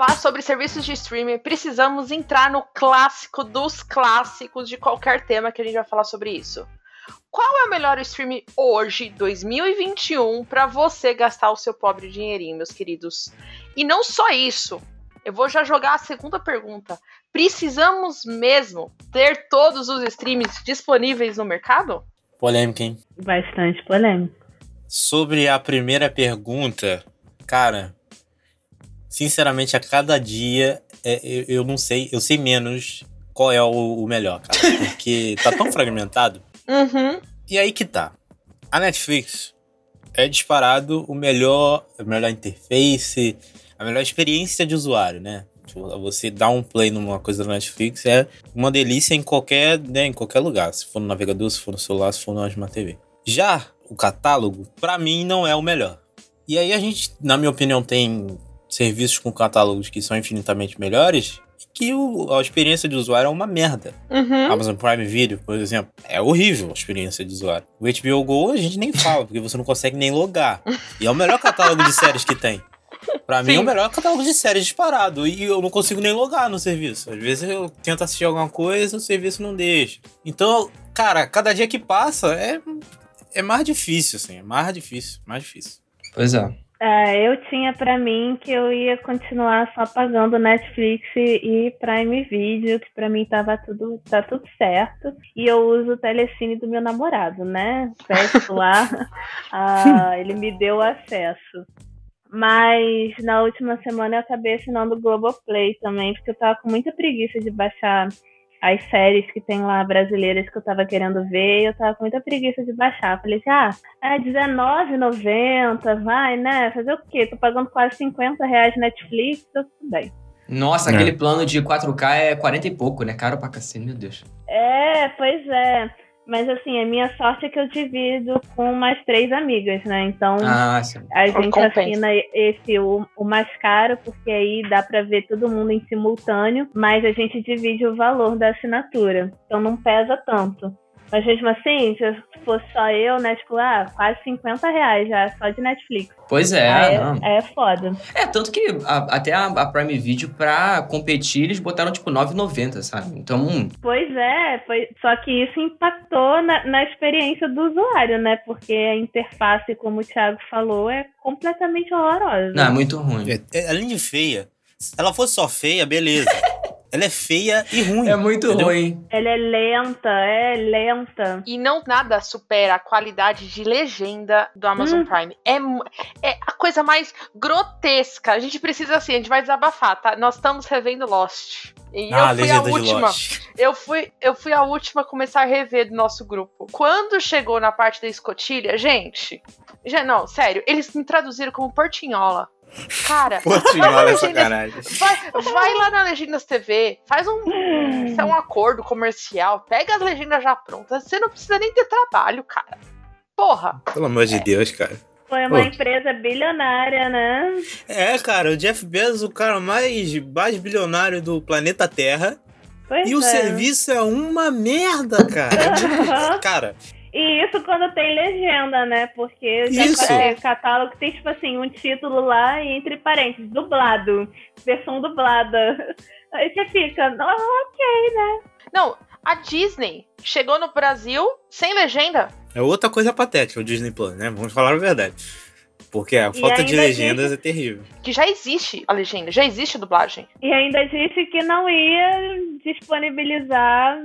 falar sobre serviços de streaming, precisamos entrar no clássico dos clássicos de qualquer tema que a gente vai falar sobre isso. Qual é o melhor streaming hoje, 2021, para você gastar o seu pobre dinheirinho, meus queridos? E não só isso, eu vou já jogar a segunda pergunta. Precisamos mesmo ter todos os streams disponíveis no mercado? Polêmica, hein? Bastante polêmica. Sobre a primeira pergunta, cara, sinceramente, a cada dia é, eu, eu, não sei, eu sei menos qual é o, o melhor, cara. Porque tá tão fragmentado. Uhum. E aí que tá. A Netflix é disparado o melhor, a melhor interface, a melhor experiência de usuário, né? Tipo, você dar um play numa coisa da Netflix é uma delícia em qualquer, né, em qualquer lugar. Se for no navegador, se for no celular, se for no Smart TV. Já o catálogo, para mim, não é o melhor. E aí a gente, na minha opinião, tem serviços com catálogos que são infinitamente melhores que o, a experiência de usuário é uma merda. Uhum. Amazon Prime Video, por exemplo, é horrível a experiência de usuário. O HBO Go a gente nem fala, porque você não consegue nem logar. E é o melhor catálogo de séries que tem. Pra Sim. mim é o melhor catálogo de séries disparado. E eu não consigo nem logar no serviço. Às vezes eu tento assistir alguma coisa o serviço não deixa. Então, cara, cada dia que passa é, é mais difícil, assim. É mais difícil, mais difícil. Pois é. É, eu tinha para mim que eu ia continuar só pagando Netflix e Prime Video, que para mim tava tudo, tá tudo certo. E eu uso o telecine do meu namorado, né? Peço lá, ah, ele me deu acesso. Mas na última semana eu acabei assinando o Globoplay também, porque eu tava com muita preguiça de baixar as séries que tem lá brasileiras que eu tava querendo ver, eu tava com muita preguiça de baixar. Falei assim, ah, é R$19,90, vai, né? Fazer o quê? Tô pagando quase 50 reais Netflix, tudo bem. Nossa, é. aquele plano de 4K é 40 e pouco, né? Caro pra cacete, meu Deus. É, pois é. Mas assim, a minha sorte é que eu divido com mais três amigas, né? Então ah, a gente Compensa. assina esse o, o, mais caro, porque aí dá para ver todo mundo em simultâneo, mas a gente divide o valor da assinatura. Então não pesa tanto. Mas mesmo assim, se fosse só eu, né? Tipo, ah, quase 50 reais já, só de Netflix. Pois é, Aí não. É, é foda. É, tanto que a, até a, a, Prime Video, pra competir, eles botaram tipo 9,90, sabe? Então. Pois é, foi, só que isso impactou na, na experiência do usuário, né? Porque a interface, como o Thiago falou, é completamente horrorosa. Não, é muito ruim. É, é, além de feia, se ela fosse só feia, beleza. Ela é feia e ruim. É muito entendeu? ruim. Ela é lenta, é lenta. E não nada supera a qualidade de legenda do Amazon hum. Prime. É, é a coisa mais grotesca. A gente precisa assim, a gente vai desabafar, tá? Nós estamos revendo Lost. E ah, eu fui a última. Eu fui, eu fui a última a começar a rever do nosso grupo. Quando chegou na parte da escotilha, gente. Já, não, sério, eles me traduziram como portinhola. Cara, vai, sacanagem. Vai, vai, lá na Legendas TV, faz um, é um acordo comercial, pega as legendas já prontas. Você não precisa nem ter trabalho, cara. Porra. Pelo amor de Deus, cara. Foi uma Pô. empresa bilionária, né? É, cara, o Jeff Bezos, o cara mais, mais bilionário do planeta Terra. Pois e é. o serviço é uma merda, cara. cara, e isso quando tem legenda, né? Porque já o catálogo tem, tipo assim, um título lá e entre parênteses, dublado. Versão dublada. Aí você fica, oh, ok, né? Não, a Disney chegou no Brasil sem legenda. É outra coisa patética o Disney Plus, né? Vamos falar a verdade. Porque a falta de legendas é terrível. Que já existe a legenda, já existe a dublagem. E ainda disse que não ia disponibilizar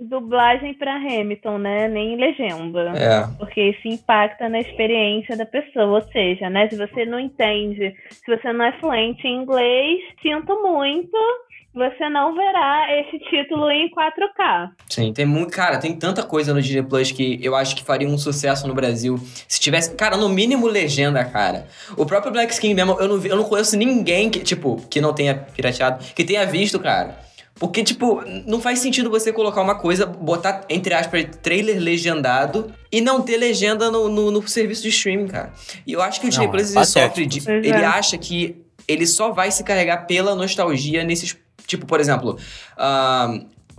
dublagem para Hamilton, né? Nem legenda. É. Porque isso impacta na experiência da pessoa. Ou seja, né? Se você não entende, se você não é fluente em inglês, sinto muito você não verá esse título em 4K. Sim, tem muito. Cara, tem tanta coisa no Disney Plus que eu acho que faria um sucesso no Brasil. Se tivesse. Cara, no mínimo legenda, cara. O próprio Black Skin mesmo, eu não, eu não conheço ninguém que, tipo, que não tenha pirateado, que tenha visto, cara. Porque, tipo, não faz sentido você colocar uma coisa, botar, entre aspas, trailer legendado e não ter legenda no, no, no serviço de streaming, cara. E eu acho que o Disney Plus ele sofre de. Ele é. acha que ele só vai se carregar pela nostalgia nesses Tipo, por exemplo,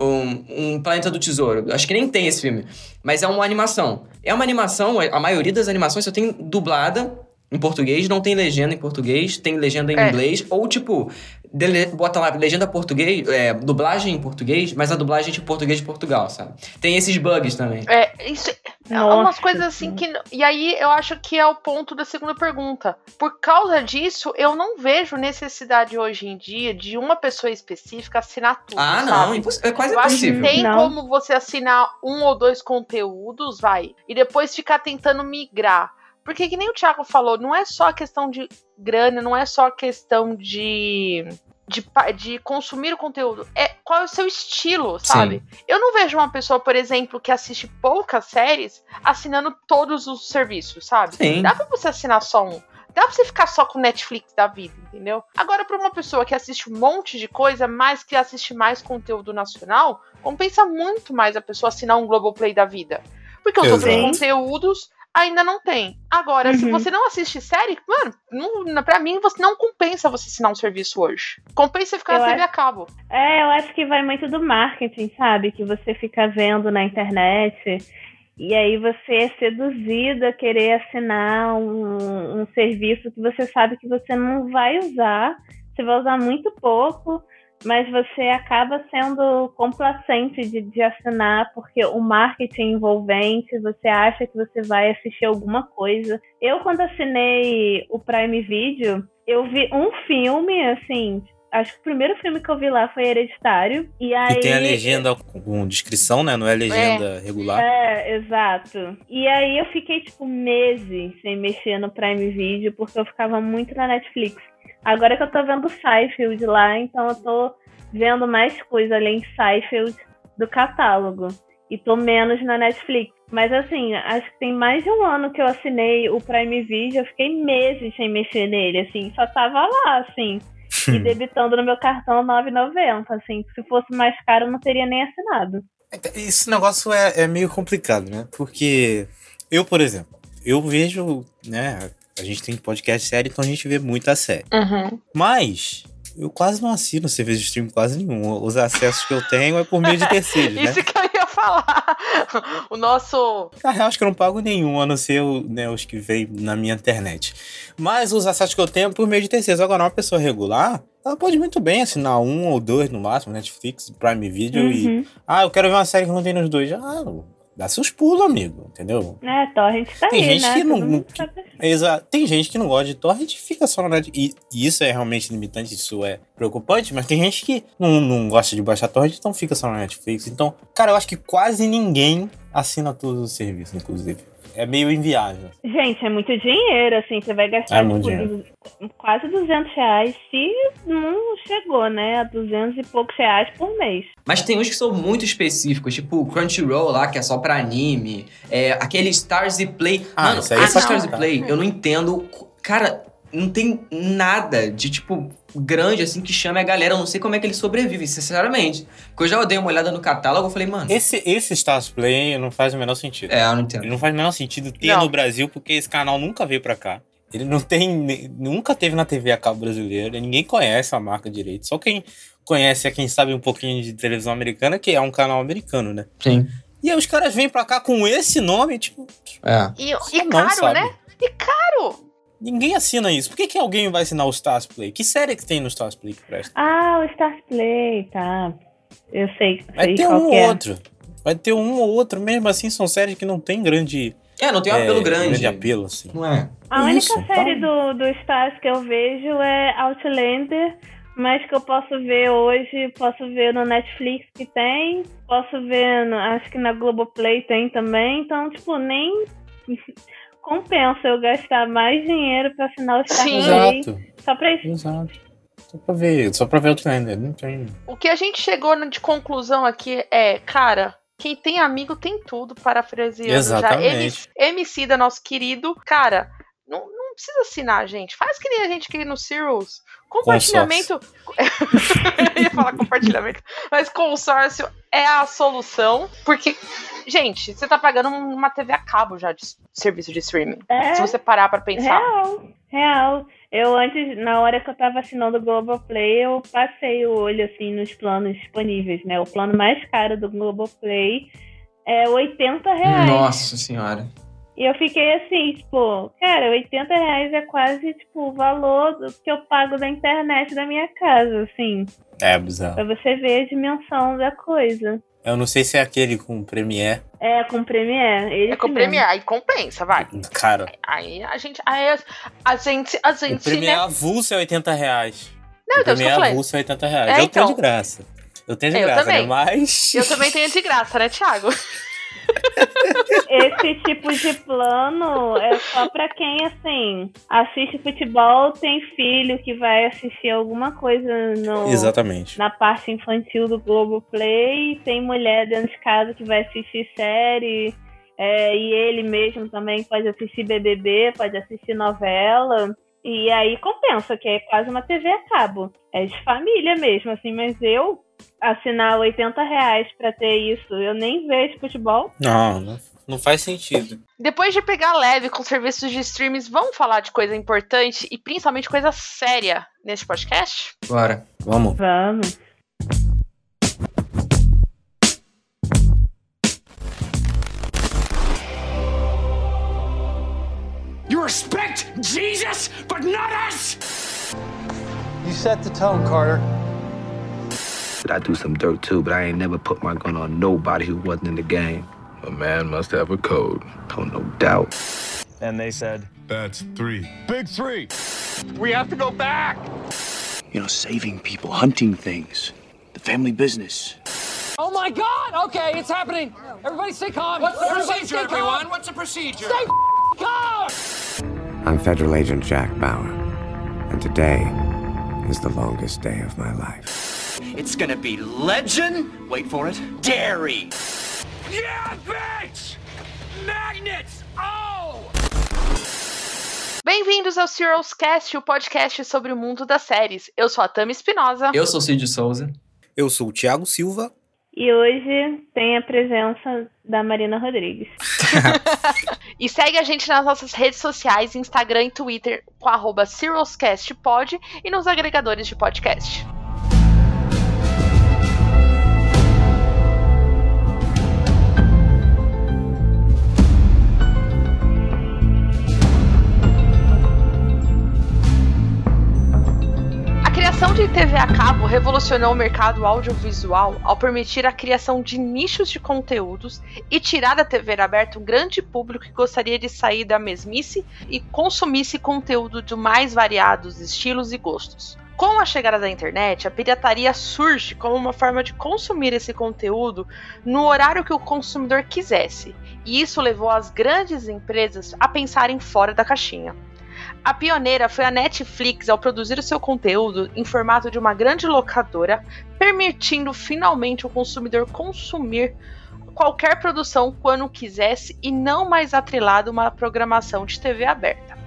um, um Planeta do Tesouro. Acho que nem tem esse filme. Mas é uma animação. É uma animação, a maioria das animações só tem dublada em português, não tem legenda em português, tem legenda em É. inglês, ou tipo, dele- bota lá legenda português, é, dublagem em português, mas a dublagem é de português de Portugal, sabe? Tem esses bugs também. É, isso é Nossa umas coisas assim que. E aí eu acho que é o ponto da segunda pergunta. Por causa disso, eu não vejo necessidade hoje em dia de uma pessoa específica assinar tudo. Ah, não, sabe? imposs- é quase Eu acho que impossível. tem Não. como você assinar um ou dois conteúdos, vai, e depois ficar tentando migrar. Porque que nem o Thiago falou, não é só questão de grana, não é só questão de, de, de consumir o conteúdo. É qual é o seu estilo, sabe? Eu não vejo uma pessoa, por exemplo, que assiste poucas séries assinando todos os serviços, sabe? Sim. Dá pra você assinar só um. Dá pra você ficar só com Netflix da vida, entendeu? Agora, pra uma pessoa que assiste um monte de coisa, mas que assiste mais conteúdo nacional, compensa muito mais a pessoa assinar um Globoplay da vida. Porque os outros Exato. conteúdos ainda não tem. Agora, se Uhum. você não assiste série, mano, não, pra mim, você não compensa você assinar um serviço hoje. Compensa ficar Eu na TV acho- a cabo. É, eu acho que vai muito do marketing, sabe? Que você fica vendo na internet e aí você é seduzido a querer assinar um, um serviço que você sabe que você não vai usar, você vai usar muito pouco, mas você acaba sendo complacente de, de assinar porque o marketing é envolvente, você acha que você vai assistir alguma coisa. Eu, quando assinei o Prime Video, eu vi um filme, assim, Acho que o primeiro filme que eu vi lá foi Hereditário. E aí. Que tem a legenda com descrição, né? Não é legenda regular. É, exato. E aí eu fiquei, tipo, meses sem mexer no Prime Video, porque eu ficava muito na Netflix. Agora que eu tô vendo Seinfeld lá, então eu tô vendo mais coisa além de Seinfeld do catálogo. E tô menos na Netflix. Mas assim, acho que tem mais de um ano que eu assinei o Prime Video, eu fiquei meses sem mexer nele, assim, só tava lá, assim, e debitando no meu cartão 9,90, assim, se fosse mais caro eu não teria nem assinado. Esse negócio é, é meio complicado, né? Porque eu, por exemplo, eu vejo, né? A gente tem podcast série, então a gente vê muita série. Uhum. Mas eu quase não assino serviço de stream quase nenhum. Os acessos que eu tenho é por meio de terceiros, né? Isso que eu ia falar. O nosso. Na real, acho que eu não pago nenhum, a não ser né, os que vêm na minha internet. Mas os acessos que eu tenho é por meio de terceiros. Agora, uma pessoa regular, ela pode muito bem assinar um ou dois no máximo, Netflix, Prime Video e. Uhum. Ah, eu quero ver uma série que não tem nos dois. Ah, dá seus pulos, amigo, entendeu? É, Torrent tá Tem aí, gente né? que não- Todo mundo sabe. Exato. Tem gente que não gosta de torrent e fica só na net. E, e isso é realmente limitante, isso é preocupante, mas tem gente que não, não gosta de baixar torrent, então fica só na Netflix. Então, cara, eu acho que quase ninguém assina todos os serviços, inclusive. É meio inviável. Gente, é muito dinheiro, assim, você vai gastar É muito tipo, quase 200 reais, se não chegou, né, a 200 e poucos reais por mês. Mas tem uns que são muito específicos, tipo o Crunchyroll lá, que é só pra anime. É, aquele Stars e Play. Ah, Mano, isso aí esse é Stars e Play, eu não entendo. Cara, não tem nada de, tipo, grande assim que chame a galera. Eu não sei como é que eles sobrevivem, sinceramente. Porque eu já dei uma olhada no catálogo e falei, mano. Esse, esse Stars Play não faz o menor sentido. É, eu não Ele entendo. não faz o menor sentido ter Não. no Brasil, porque esse canal nunca veio pra cá. Ele não tem. Nunca teve na TV a cabo brasileira. Ninguém conhece a marca direito. Só quem conhece é quem sabe um pouquinho de televisão americana, que é um canal americano, né? Sim. E aí os caras vêm pra cá com esse nome, tipo, É. E, e não, caro, sabe? né? E caro! Ninguém assina isso. Por que, que alguém vai assinar o Stars Play? Que série que tem no Stars Play que presta? Ah, o Stars Play, tá. Eu sei, Vai sei ter qual um que ou é. outro. Vai ter um ou outro. Mesmo assim, são séries que não tem grande, É, não tem um é, apelo grande. apelo, assim. Não é? A Isso, única série tá. do, do Stars que eu vejo é Outlander, mas que eu posso ver hoje, posso ver no Netflix que tem, posso ver, no- acho que na Globoplay tem também, então, tipo, nem compensa eu gastar mais dinheiro pra assinar o Stars Sim. Só pra isso. exato. Só pra ver, só pra ver Outlander. Não tem. O que a gente chegou na- de conclusão aqui é, cara, quem tem amigo tem tudo, parafraseando já. Exatamente. MC da nosso querido, cara, não, não precisa assinar, gente. Faz que nem a gente aqui no Cirrus. Compartilhamento. Eu ia falar compartilhamento, mas consórcio é a solução, porque, gente, você tá pagando uma TV a cabo já de serviço de streaming. É. Se você parar pra pensar. Real, real. Eu antes, na hora que eu tava assinando o Globoplay, eu passei o olho assim nos planos disponíveis, né? O plano mais caro do Globoplay é 80 reais. Nossa senhora. E eu fiquei assim, tipo, cara, 80 reais é quase, tipo, o valor do que eu pago da internet da minha casa, assim. É, bizarro. Pra você ver a dimensão da coisa. Eu não sei se é aquele com Premiere. É, com Premiere. Ele É com o Premiere, aí compensa, vai. Cara, Aí a gente. Aí a, a gente. A o gente. Premiere Né? avulso é 80 reais. Não, o então, Premiere falei. avulso é 80 reais. É, eu então. tenho de graça. Eu tenho de Eu graça, também. né? Mas. Eu também tenho de graça, né, Thiago? Esse tipo de plano é só pra quem, assim, assiste futebol, tem filho que vai assistir alguma coisa no, Exatamente. na parte infantil do Globoplay, tem mulher dentro de casa que vai assistir série, é, e ele mesmo também pode assistir BBB, pode assistir novela. E aí compensa, que é quase uma TV a cabo. É de família mesmo, assim, mas eu assinar 80 reais pra ter isso, eu nem vejo futebol. Não, não, não faz sentido. Depois de pegar leve com serviços de streams, vamos falar de coisa importante e principalmente coisa séria nesse podcast? Bora. Vamos. Vamos. You respect Jesus, but not us! You set the tone, Carter. I do some dirt too, but I ain't never put my gun on nobody who wasn't in the game. A man must have a code. Oh, no doubt. And they said, That's three. Big three. We have to go back! You know, saving people, hunting things, the family business. Oh my god! Okay, it's happening! Everybody stay calm! What's the Everybody procedure, stay everyone? What's the procedure? Stay calm! I'm Federal Agent Jack Bauer, and today is the longest day of my life. It's gonna be legend. Wait for it. Dairy. Yeah, bitch! Magnets! Oh! Bem-vindos ao Serials Cast, o podcast sobre o mundo das séries. Eu sou a Tami Espinosa. Eu sou Cid Souza. Eu sou o Thiago Silva. E hoje tem a presença da Marina Rodrigues. E segue a gente nas nossas redes sociais, Instagram e Twitter, com arroba SerialsCastPod e nos agregadores de podcast. Criação de TV a cabo revolucionou o mercado audiovisual ao permitir a criação de nichos de conteúdos e tirar da TV aberta um grande público que gostaria de sair da mesmice e consumisse conteúdo de mais variados estilos e gostos. Com a chegada da internet, a pirataria surge como uma forma de consumir esse conteúdo no horário que o consumidor quisesse, e isso levou as grandes empresas a pensarem fora da caixinha. A pioneira foi a Netflix ao produzir o seu conteúdo em formato de uma grande locadora, permitindo finalmente o consumidor consumir qualquer produção quando quisesse e não mais atrelado a uma programação de TV aberta.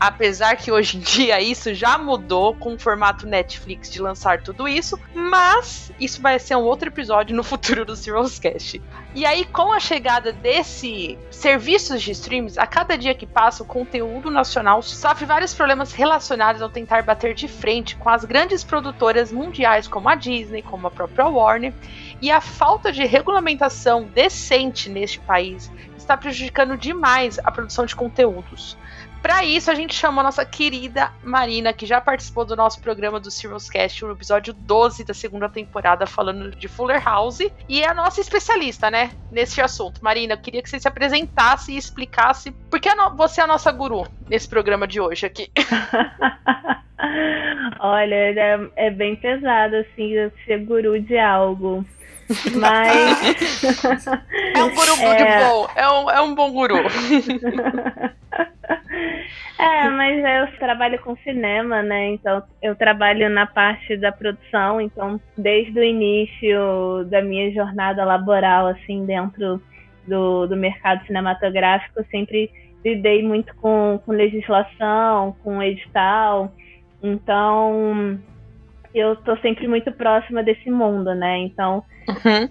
Apesar que hoje em dia isso já mudou com o formato Netflix de lançar tudo isso, mas isso vai ser um outro episódio no futuro do Serials Cast. E aí, com a chegada desse serviços de streams, a cada dia que passa, o conteúdo nacional sofre vários problemas relacionados ao tentar bater de frente com as grandes produtoras mundiais como a Disney, como a própria Warner, e a falta de regulamentação decente neste país está prejudicando demais a produção de conteúdos. Para isso, a gente chamou a nossa querida Marina, que já participou do nosso programa do Serials Cast, no episódio 12 da segunda temporada, falando de Fuller House, e é a nossa especialista, né, nesse assunto. Marina, eu queria que você se apresentasse e explicasse por que você é a nossa guru nesse programa de hoje aqui. Olha, é, é bem pesado, assim, ser guru de algo. Mas. É um guru É. de bom, é um, é um bom guru. É, mas eu trabalho com cinema, né? Então eu trabalho na parte da produção, então desde o início da minha jornada laboral, assim, dentro do, do mercado cinematográfico, eu sempre lidei muito com, com legislação, com edital. Então eu tô sempre muito próxima desse mundo, né? Então Uhum.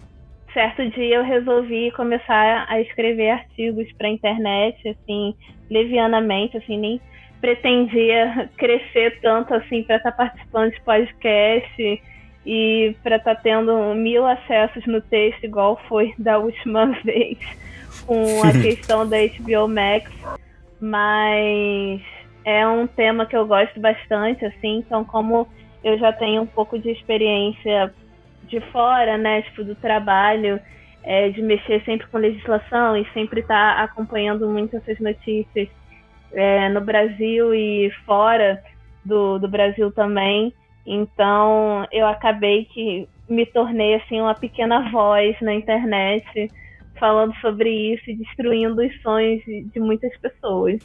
certo dia eu resolvi começar a escrever artigos para internet, assim, levianamente, assim, nem pretendia crescer tanto assim para estar participando de podcast e para estar tendo mil acessos no texto igual foi da última vez. com a questão da HBO Max, mas é um tema que eu gosto bastante, assim, então como eu já tenho um pouco de experiência de fora, né, tipo, do trabalho, é, de mexer sempre com legislação e sempre estar tá acompanhando muito essas notícias é, no Brasil e fora do, do Brasil também. Então, eu acabei que me tornei, assim, uma pequena voz na internet, falando sobre isso e destruindo os sonhos de muitas pessoas.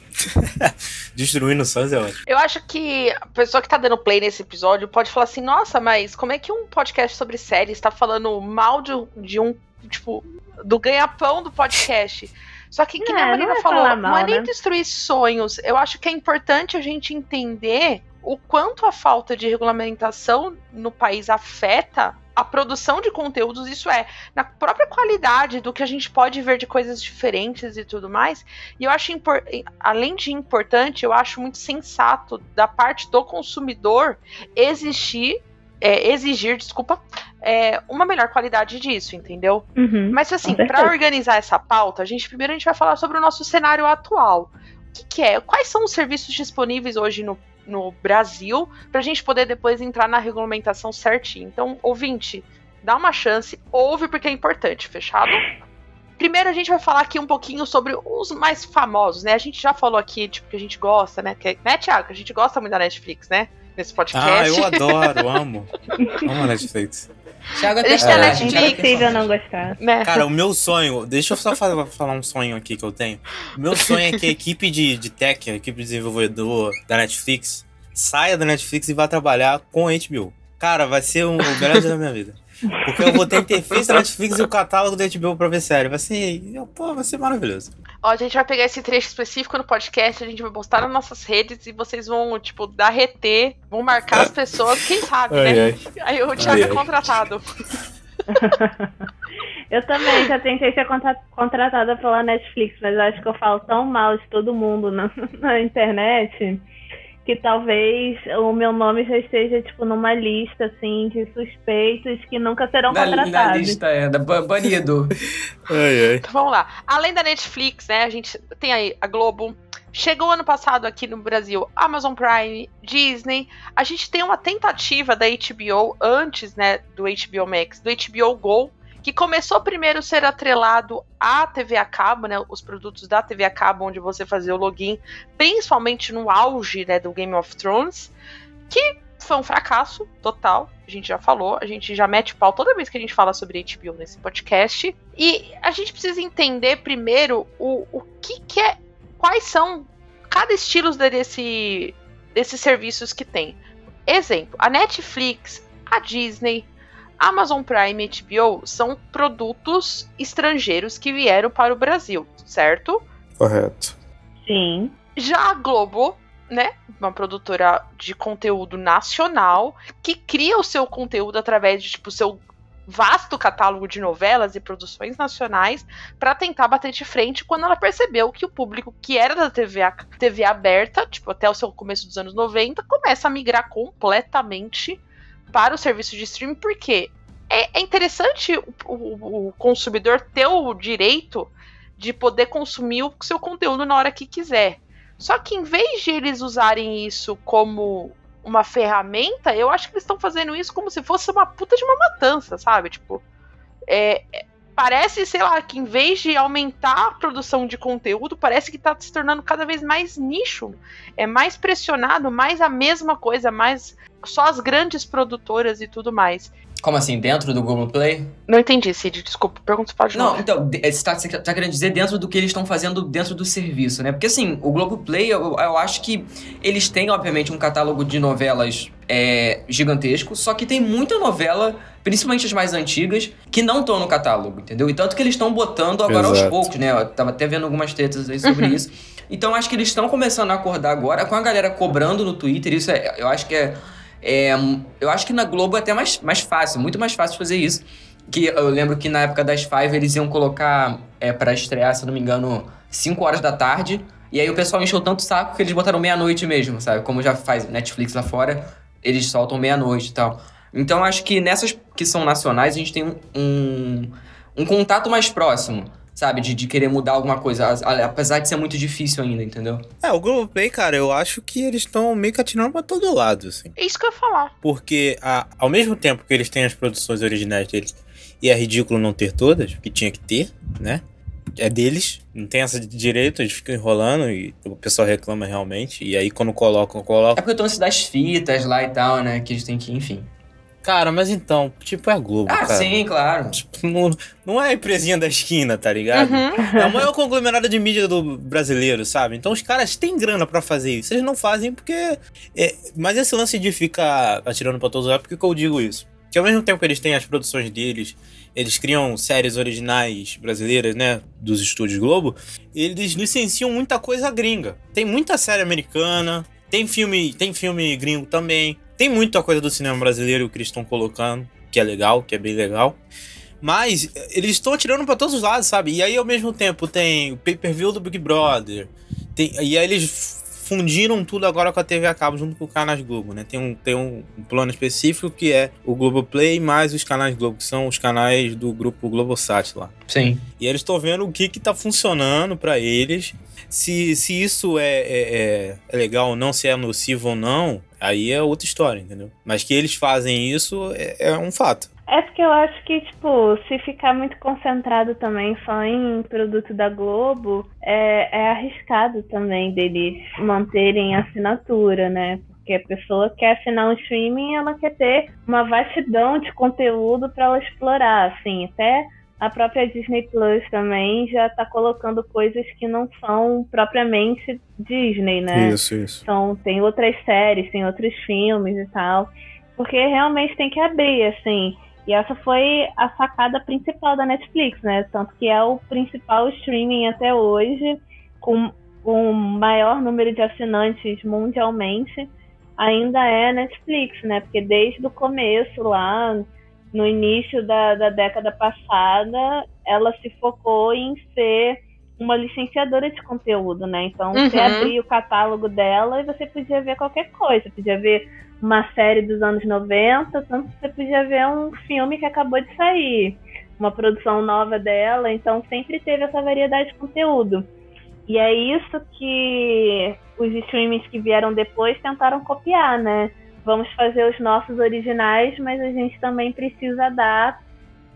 destruindo sonhos é ótimo. Eu acho que a pessoa que tá dando play nesse episódio pode falar assim: nossa, mas como é que um podcast sobre séries está falando mal de, de um, tipo, do ganha-pão do podcast? Só que, que é, nem a Marina é falou, mal, não é nem né? destruir sonhos. Eu acho que é importante a gente entender o quanto a falta de regulamentação no país afeta a produção de conteúdos, isso é, na própria qualidade do que a gente pode ver de coisas diferentes e tudo mais. E eu acho, além de importante, eu acho muito sensato da parte do consumidor existir, é, exigir, desculpa, é, uma melhor qualidade disso, entendeu? Uhum, Mas assim, para organizar essa pauta, a gente primeiro a gente vai falar sobre o nosso cenário atual. O que, que é? Quais são os serviços disponíveis hoje no no Brasil, para a gente poder depois entrar na regulamentação certinho. Então, ouvinte, dá uma chance, ouve porque é importante, fechado? Primeiro a gente vai falar aqui um pouquinho sobre os mais famosos, né? A gente já falou aqui, tipo, que a gente gosta, né? Que, né, Thiago? A gente gosta muito da Netflix, né? Nesse podcast. Ah, eu adoro, amo. amo a Netflix. Thiago até é, é impossível não gostar. Né? Cara, o meu sonho. Deixa eu só falar, falar um sonho aqui que eu tenho. O meu sonho é que a equipe de, de tech, a equipe de desenvolvedor da Netflix, saia da Netflix e vá trabalhar com a HBO. Cara, vai ser um, o dia da minha vida. Porque eu vou ter interface da Netflix e o catálogo da HBO pra ver série. Vai ser. Pô, vai ser maravilhoso. Ó, a gente vai pegar esse trecho específico no podcast, a gente vai postar nas nossas redes e vocês vão, tipo, derreter, vão marcar as pessoas, quem sabe, ai, né? Ai. Aí o Thiago é contratado. eu também já tentei ser contratada pela Netflix, mas acho que eu falo tão mal de todo mundo na, na internet que talvez o meu nome já esteja, tipo, numa lista, assim, de suspeitos que nunca serão na, contratados. Na lista, é, da banido. ai, ai. Então, vamos lá. Além da Netflix, né, a gente tem aí a Globo, Chegou ano passado aqui no Brasil Amazon Prime, Disney. A gente tem uma tentativa da HBO antes, né, do HBO Max, do HBO Go, que começou primeiro a ser atrelado à TV a cabo, né, os produtos da TV a cabo, onde você fazia o login, principalmente no auge né, do Game of Thrones, que foi um fracasso total. A gente já falou, a gente já mete pau toda vez que a gente fala sobre HBO nesse podcast. E a gente precisa entender primeiro o, o que, que é. Quais são cada estilo desse, desses serviços que tem. Exemplo, a Netflix, a Disney, Amazon Prime e HBO são produtos estrangeiros que vieram para o Brasil, certo? Correto. Sim. Já a Globo, né, uma produtora de conteúdo nacional que cria o seu conteúdo através de tipo seu vasto catálogo de novelas e produções nacionais para tentar bater de frente quando ela percebeu que o público que era da TV, TV aberta, tipo até o seu começo dos anos 90, começa a migrar completamente para o serviço de streaming, porque é, é interessante o, o, o, consumidor ter o direito de poder consumir o seu conteúdo na hora que quiser. Só que em vez de eles usarem isso como uma ferramenta, eu acho que eles estão fazendo isso como se fosse uma puta de uma matança, sabe? Tipo, é, é parece, sei lá, que em vez de aumentar a produção de conteúdo, parece que está se tornando cada vez mais nicho. É mais pressionado, mais a mesma coisa, mais só as grandes produtoras e tudo mais. Como assim, dentro do Google Play? Não entendi, Cid, desculpa, pergunta se pode Não, então, você está tá querendo dizer dentro do que eles estão fazendo dentro do serviço, né? Porque assim, o Globo Play, eu, eu acho que eles têm, obviamente, um catálogo de novelas é, gigantesco, só que tem muita novela, principalmente as mais antigas, que não estão no catálogo, entendeu? E tanto que eles estão botando agora Exato. aos poucos, né? Eu tava até vendo algumas tetas aí sobre uhum. isso. Então acho que eles estão começando a acordar agora, com a galera cobrando no Twitter, isso é, eu acho que é é, eu acho que na Globo é até mais, mais fácil, muito mais fácil fazer isso. Que eu lembro que na época das Five eles iam colocar é, para estrear, se não me engano, 5 horas da tarde. E aí o pessoal encheu tanto saco que eles botaram meia-noite mesmo, sabe? Como já faz Netflix lá fora, eles soltam meia-noite e tal. Então acho que nessas que são nacionais a gente tem um, um, um contato mais próximo. Sabe? De, de querer mudar alguma coisa, apesar de ser muito difícil ainda, entendeu? É, o Globoplay, cara, eu acho que eles estão meio que atirando pra todo lado, assim. É isso que eu ia falar. Porque a- ao mesmo tempo que eles têm as produções originais deles, e é ridículo não ter todas, porque tinha que ter, né? É deles, não tem essa de direito, eles ficam enrolando e o pessoal reclama realmente. E aí quando colocam, É colocam. porque estão das fitas lá e tal, né? Que eles têm que, enfim. Cara, mas então, tipo, é a Globo, Ah, cara. sim, claro. Tipo, não, não é a empresinha da esquina, tá ligado? Uhum. É o maior conglomerado de mídia do brasileiro, sabe? Então os caras têm grana pra fazer isso. Eles não fazem porque. é, mas esse lance de ficar atirando pra todos os lados, por que que eu digo isso? Que ao mesmo tempo que eles têm as produções deles, eles criam séries originais brasileiras, né? Dos estúdios Globo, eles licenciam muita coisa gringa. Tem muita série americana, tem filme, tem filme gringo também. Tem muita coisa do cinema brasileiro que eles estão colocando, que é legal, que é bem legal. Mas eh, eles estão atirando pra todos os lados, sabe? E aí, ao mesmo tempo, tem o pay-per-view do Big Brother. Tem, e aí eles fundiram tudo agora com a TV a cabo junto com o Canais Globo, né? Tem um, tem um plano específico que é o Globoplay mais os canais Globo, que são os canais do grupo Globosat lá. Sim. E eles estão vendo o que que tá funcionando pra eles. Se, se isso é, é, é- é legal ou não, se é nocivo ou não, aí é outra história, entendeu? Mas que eles fazem isso é, é um fato. É porque eu acho que, tipo, se ficar muito concentrado também só em produto da Globo, é, é arriscado também deles manterem a assinatura, né? Porque a pessoa quer assinar um streaming ela quer ter uma vastidão de conteúdo para ela explorar, assim, até a própria Disney Plus também já tá colocando coisas que não são propriamente Disney, né? Isso, isso. Então, tem outras séries, tem outros filmes e tal. Porque realmente tem que abrir, assim. E essa foi a sacada principal da Netflix, né? Tanto que é o principal streaming até hoje, com o maior número de assinantes mundialmente, ainda é a Netflix, né? Porque desde o começo lá, no início da, da década passada, ela se focou em ser uma licenciadora de conteúdo, né? Então você Uhum. abria o catálogo dela e você podia ver qualquer coisa. Podia ver uma série dos anos 90, tanto que você podia ver um filme que acabou de sair, uma produção nova dela, então sempre teve essa variedade de conteúdo. E é isso que os streamings que vieram depois tentaram copiar, né? Vamos fazer os nossos originais, mas a gente também precisa dar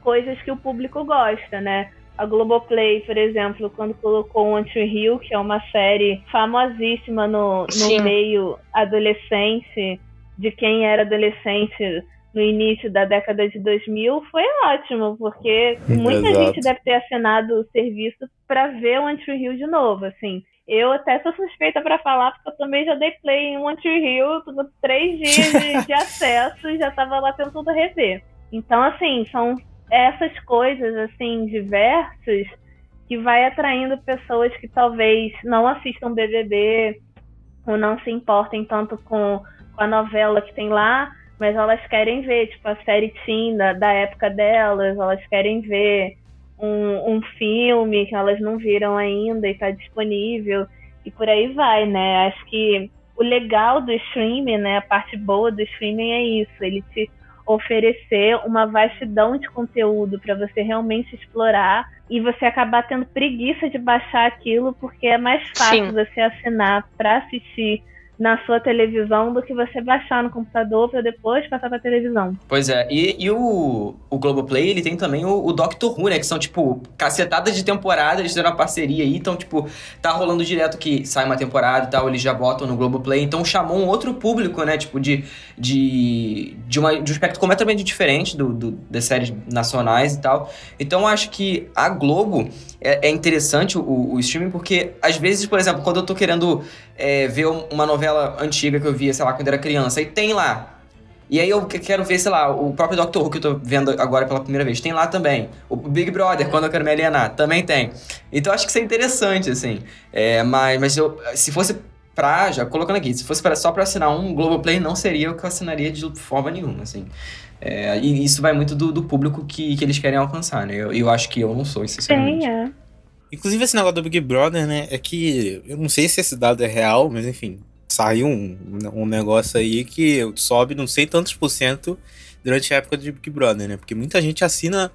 coisas que o público gosta, né? A Globoplay, por exemplo, quando colocou Tree Hill, que é uma série famosíssima no, no meio adolescente, de quem era adolescente no início da década de 2000, foi ótimo, porque muita Exato. gente deve ter assinado o serviço para ver One Tree Hill de novo, assim. Eu até sou suspeita para falar, porque eu também já dei play em One Tree Hill, com três dias de, de acesso e já tava lá tentando rever. Então, assim, são essas coisas, assim, diversas, que vai atraindo pessoas que talvez não assistam BBB ou não se importem tanto com, com a novela que tem lá, mas elas querem ver, tipo, a série Teen da, da época delas, elas querem ver um, um filme que elas não viram ainda e está disponível, e por aí vai, né? Acho que o legal do streaming, né, a parte boa do streaming é isso, ele te oferecer uma vastidão de conteúdo para você realmente explorar e você acabar tendo preguiça de baixar aquilo porque é mais fácil Sim. você assinar para assistir na sua televisão do que você baixar no computador para depois passar pra televisão. Pois é, e, e o, o Globoplay, ele tem também o, o Doctor Who, né? Que são, tipo, cacetadas de temporada, eles fizeram uma parceria aí, então, tipo, tá rolando direto que sai uma temporada e tal, eles já botam no Globoplay, então chamou um outro público, né? Tipo, de, de, de, uma, de um espectro completamente diferente do, do, das séries nacionais e tal. Então, acho que a Globo é, é interessante o, o streaming, porque, às vezes, por exemplo, quando eu tô querendo é, ver uma novela antiga que eu via, sei lá, quando era criança, e tem lá e aí eu que- quero ver, sei lá, o próprio Doctor Who que eu tô vendo agora pela primeira vez. Tem lá também. O Big Brother, quando eu quero me alienar, também tem. Então eu acho que isso é interessante, assim. É, mas mas eu, se fosse pra, já colocando aqui, se fosse pra, só pra assinar um Globoplay, não seria o que eu assinaria de forma nenhuma, assim. É, e isso vai muito do, do público que, que eles querem alcançar, né? Eu, eu acho que eu não sou, sinceramente. Tem, é. Inclusive esse negócio do Big Brother, né? É que eu não sei se esse dado é real, mas enfim, saiu um, um negócio aí que sobe não sei tantos por cento durante a época de Big Brother, né? Porque muita gente assina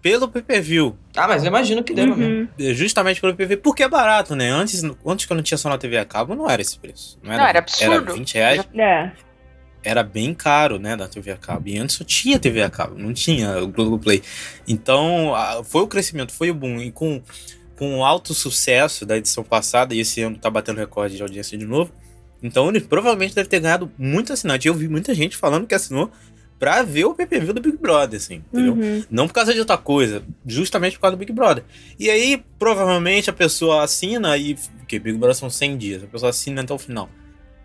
pelo pay-per-view. Ah, mas eu imagino que deva mesmo. Uhum. Justamente pelo pay-per-view, porque é barato, né? Antes, antes quando tinha só na TV a cabo, não era esse preço. Não era, Não, era absurdo. Era 20 reais. É. Era bem caro, né, da TV a cabo. E antes só tinha TV a cabo, não tinha o Globoplay. Então, a- foi o crescimento, foi o boom. E com, com alto sucesso da edição passada, e esse ano tá batendo recorde de audiência de novo, então ele provavelmente deve ter ganhado muito assinante. Eu vi muita gente falando que assinou pra ver o PPV do Big Brother, assim, entendeu? Uhum. Não por causa de outra coisa, justamente por causa do Big Brother. E aí, provavelmente, a pessoa assina e. Porque Big Brother são 100 dias, a pessoa assina até o final.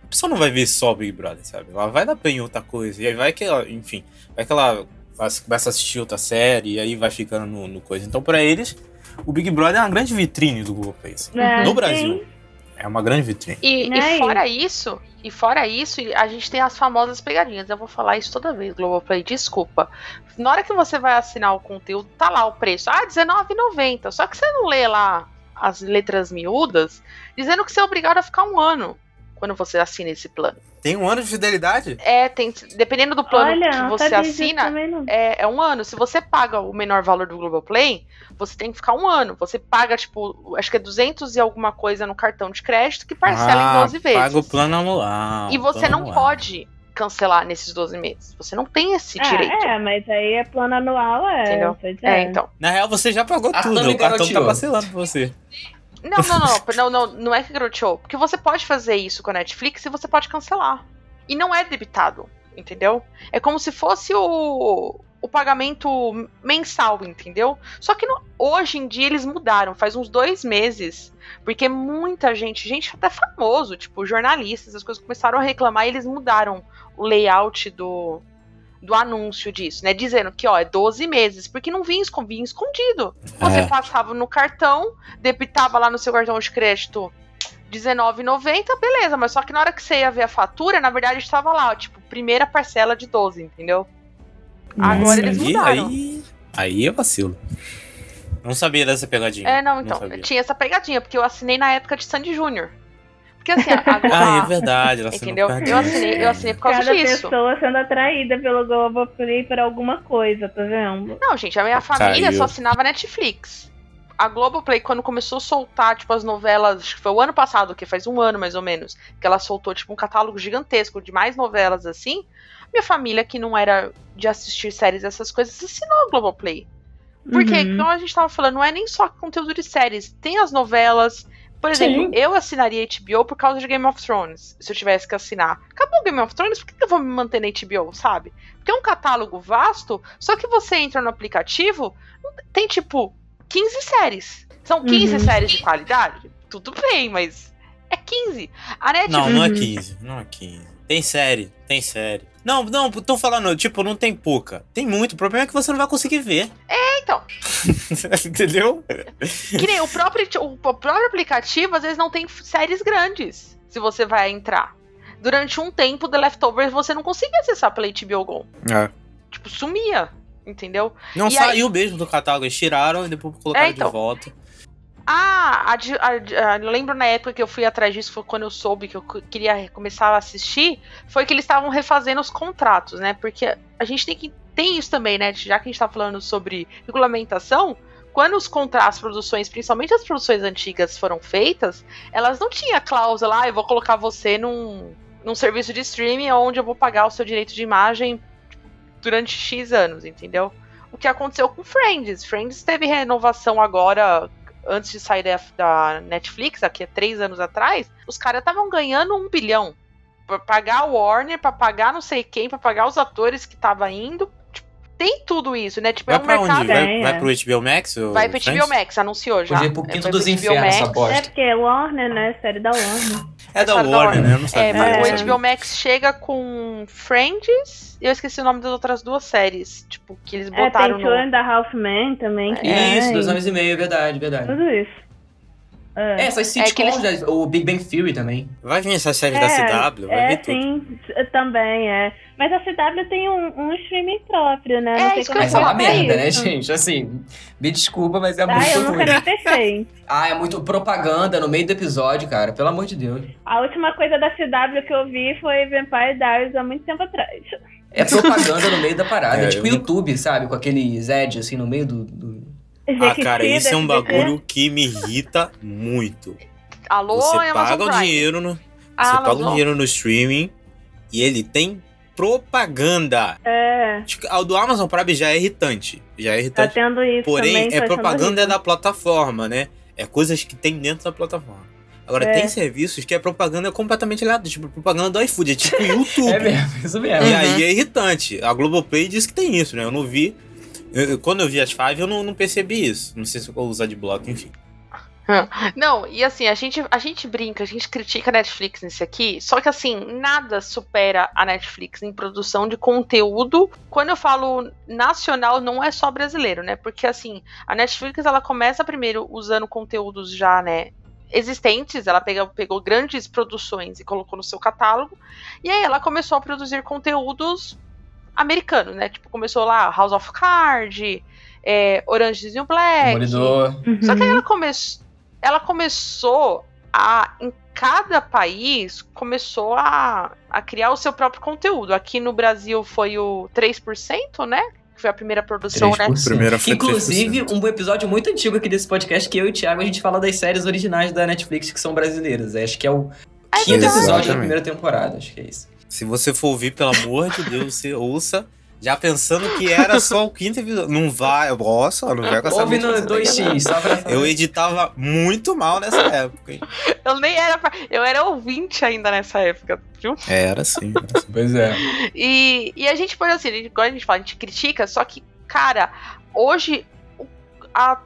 A pessoa não vai ver só o Big Brother, sabe? Ela vai dar bem em outra coisa. E aí vai que ela, enfim, vai que ela começa a assistir outra série e aí vai ficando no, no coisa. Então, pra eles, o Big Brother é uma grande vitrine do Google Play. assim. É, no sim. Brasil. É uma grande vitrine. E, Né, e fora isso, e fora isso, a gente tem as famosas pegadinhas. Eu vou falar isso toda vez, Globoplay, desculpa. Na hora que você vai assinar o conteúdo, tá lá o preço. Ah, R$19,90. Só que você não lê lá as letras miúdas, dizendo que você é obrigado a ficar um ano quando você assina esse plano. Tem um ano de fidelidade? É, tem, dependendo do plano Olha, que não você assina, é, é um ano. Se você paga o menor valor do Globoplay, você tem que ficar um ano. Você paga, tipo, acho que é 200 e alguma coisa no cartão de crédito que parcela em 12 vezes. Ah, Paga o plano anual. E você não anual. pode cancelar nesses 12 meses. Você não tem esse Ah, direito. é, mas aí é plano anual, é. Entendeu? É, então. Na real, você já pagou A tudo. O cartão tá parcelando pra você. Não, não, não, não, não, não é que garoteou. Porque você pode fazer isso com a Netflix e você pode cancelar. E não é debitado, entendeu? É como se fosse o, o pagamento mensal, entendeu? Só que no- hoje em dia eles mudaram, faz uns dois meses. Porque muita gente, gente até famoso, tipo jornalistas, as coisas começaram a reclamar e eles mudaram o layout do, do anúncio disso, né? Dizendo que, ó, é 12 meses, porque não vinha, vinha escondido. Você É. passava no cartão, debitava lá no seu cartão de crédito R$19,90, beleza, mas só que na hora que você ia ver a fatura, na verdade estava lá, ó, tipo, primeira parcela de 12, entendeu? Agora eles aí, mudaram. aí, aí é vacilo. Não sabia dessa pegadinha. É, não, então, sabia. tinha essa pegadinha, porque eu assinei na época de Sandy Júnior. Porque assim, a, a, Ah, é verdade. Ela assinou entendeu? por causa Eu disso. assinei, eu assinei por causa Cada disso. pessoa sendo atraída pelo Globoplay por alguma coisa, tá vendo? Não, gente, a minha família Caiu. só assinava Netflix. A Globoplay, quando começou a soltar, tipo, as novelas, acho que foi o ano passado, que faz um ano mais ou menos, que ela soltou, tipo, um catálogo gigantesco de mais novelas assim, minha família, que não era de assistir séries, essas coisas, assinou a Globoplay. Porque, Uhum. como a gente tava falando, não é nem só conteúdo de séries, tem as novelas. Por exemplo, Sim. eu assinaria HBO por causa de Game of Thrones, se eu tivesse que assinar. Acabou o Game of Thrones, por que eu vou me manter na HBO, sabe? Porque é um catálogo vasto, só que você entra no aplicativo, tem tipo 15 séries. São 15 Uhum. séries de qualidade? Tudo bem, mas é 15. A Netflix. Não, não é Uhum. 15. Não é 15. Tem série, tem série. Não, não, tô falando, tipo, não tem pouca. Tem muito. O problema é que você não vai conseguir ver. É, então. Entendeu? Que nem o próprio, o próprio aplicativo, às vezes, não tem séries grandes. Se você vai entrar. Durante um tempo, The Leftovers, você não conseguia acessar pela HBO Go. É. Tipo, sumia. Entendeu? Não E saiu mesmo do catálogo. Eles tiraram e depois colocaram É, então. de volta. Ah, a a a- eu lembro na época que eu fui atrás disso, foi quando eu soube que eu queria começar a assistir, foi que eles estavam refazendo os contratos, né? Porque a gente tem que. Tem isso também, né? Já que a gente tá falando sobre regulamentação, quando os contratos, produções, principalmente as produções antigas, foram feitas, elas não tinham cláusula, ah, eu vou colocar você num, num serviço de streaming onde eu vou pagar o seu direito de imagem durante X anos, entendeu? O que aconteceu com Friends. Friends teve renovação agora antes de sair da, Netflix, aqui há três anos atrás, os caras estavam ganhando um bilhão. Pra pagar o Warner, pra pagar não sei quem, pra pagar os atores que tava indo. Tem tudo isso, né? Tipo, Vai é um pra mercado. onde? Vai, Tem, vai é. pro HBO Max? ou Vai pro? HBO Max, anunciou já. Podia ir pro É, quinto dos infernos, essa bosta. É porque é Warner, né? Série da Warner. É da da Warner, né? Eu não sabia. É, É. o HBO Max chega com Friends eu esqueci o nome das outras duas séries. Tipo, que eles É, tem botaram no. and a Half Men também. que tem. Isso, dois anos e meio, verdade, verdade. Tudo isso. É, essas É que sitcoms, né, o Big Bang Theory também. Vai vir essa série da CW, vai é, vir tudo. sim, também é. Mas a CW tem um, um streaming próprio, né? É, Não sei isso como Mas é uma merda, né, gente? Assim, me desculpa, mas é Ah, muito eu nunca ruim. Ah, é muito propaganda no meio do episódio, cara. Pelo amor de Deus. A última coisa da CW que eu vi foi Vampire Diaries há muito tempo atrás. É propaganda no meio da parada. É, tipo eu- YouTube, sabe? Com aqueles ads assim no meio do. do- Ah, cara, isso é um bagulho que me irrita muito. Alô, Você Amazon paga o Prime. dinheiro no. Você Ah, paga o dinheiro no streaming e ele tem propaganda. É, Tipo, O do Amazon Prime já é irritante. Já é tá irritante. tendo isso Porém, também. é achando propaganda horrível. da plataforma, né? É coisas que tem dentro da plataforma. Agora, É. tem serviços que a propaganda é completamente aleatória. Tipo, propaganda do iFood. É tipo YouTube. É mesmo, isso mesmo. E aí é irritante. A Globoplay diz que tem isso, né? Eu não vi. Eu- quando eu vi as Five, eu não, não percebi isso. Não sei se eu vou usar de bloco, enfim. Não, e assim, a gente, a gente brinca, a gente critica a Netflix nesse aqui, só que assim, nada supera a Netflix em produção de conteúdo. Quando eu falo nacional, não é só brasileiro, né? Porque assim, a Netflix ela começa primeiro usando conteúdos já, né? Existentes, ela pega, pegou grandes produções e colocou no seu catálogo, e aí ela começou a produzir conteúdos americanos, né? Tipo, começou lá House of Cards, é, Orange is the New Black, Demolidor. só que aí Uhum. ela, come... ela começou a, em cada país, começou a, a criar o seu próprio conteúdo. Aqui no Brasil foi o 3%, né? Que foi a primeira produção, né? 3%. Primeira foi Inclusive, 3%. um episódio muito antigo aqui desse podcast que eu e o Thiago a gente fala das séries originais da Netflix que são brasileiras. Acho que é o É quinto episódio da primeira temporada, acho que é isso. Se você for ouvir, pelo amor de Deus, você ouça. Já pensando que era só o quinto episódio. Não vai, nossa, não vai com essa Ouve no você daí, 2x, só pra Eu editava muito mal nessa época, hein? Eu nem era. pra- Eu era ouvinte ainda nessa época, viu? Era assim. Era assim. Pois é. E, e a gente pode assim, a gente, igual a gente fala, a gente critica, só que, cara, hoje a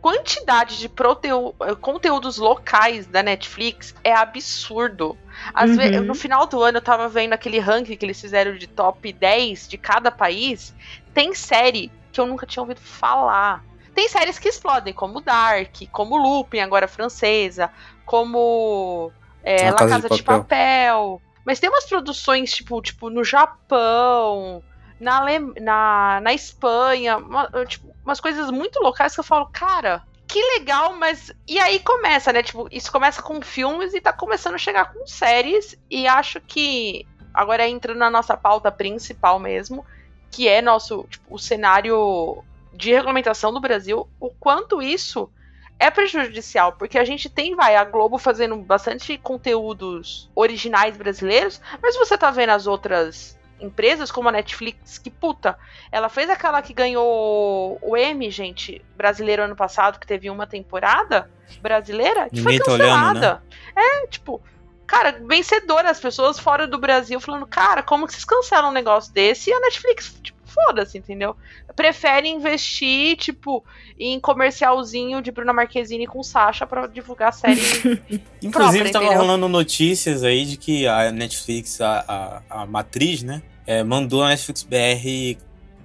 quantidade de proteu- conteúdos locais da Netflix é absurdo. Uhum. ve- no final do ano eu tava vendo aquele ranking que eles fizeram de top 10 de cada país. Tem série que eu nunca tinha ouvido falar. Tem séries que explodem, como Dark, como Lupin, agora francesa, como é, La Casa Casa, de de, Papel. Mas tem umas produções, tipo, tipo no Japão, na, Ale- na, na Espanha, uma- tipo, umas coisas muito locais que eu falo, cara, que legal, mas. E aí começa, né? Tipo, isso começa com filmes e tá começando a chegar com séries. E acho que agora entra na nossa pauta principal mesmo, que é nosso, tipo, o cenário de regulamentação do Brasil, o quanto isso é prejudicial, porque a gente tem, vai, a Globo fazendo bastante conteúdos originais brasileiros, mas você tá vendo as outras empresas, como a Netflix, que puta, ela fez aquela que ganhou o Emmy, gente, brasileiro ano passado, que teve uma temporada brasileira, que Ninguém foi tá olhando, cancelada. É, tipo, cara, vencedora, as pessoas fora do Brasil falando, cara, como que vocês cancelam um negócio desse? E a Netflix, tipo, foda-se, entendeu? Prefere investir, tipo, em comercialzinho de Bruna Marquezine com Sasha pra divulgar a série. Inclusive, própria, tava entendeu? rolando notícias aí de que a Netflix, a, a, a matriz, né? é, mandou a Netflix BR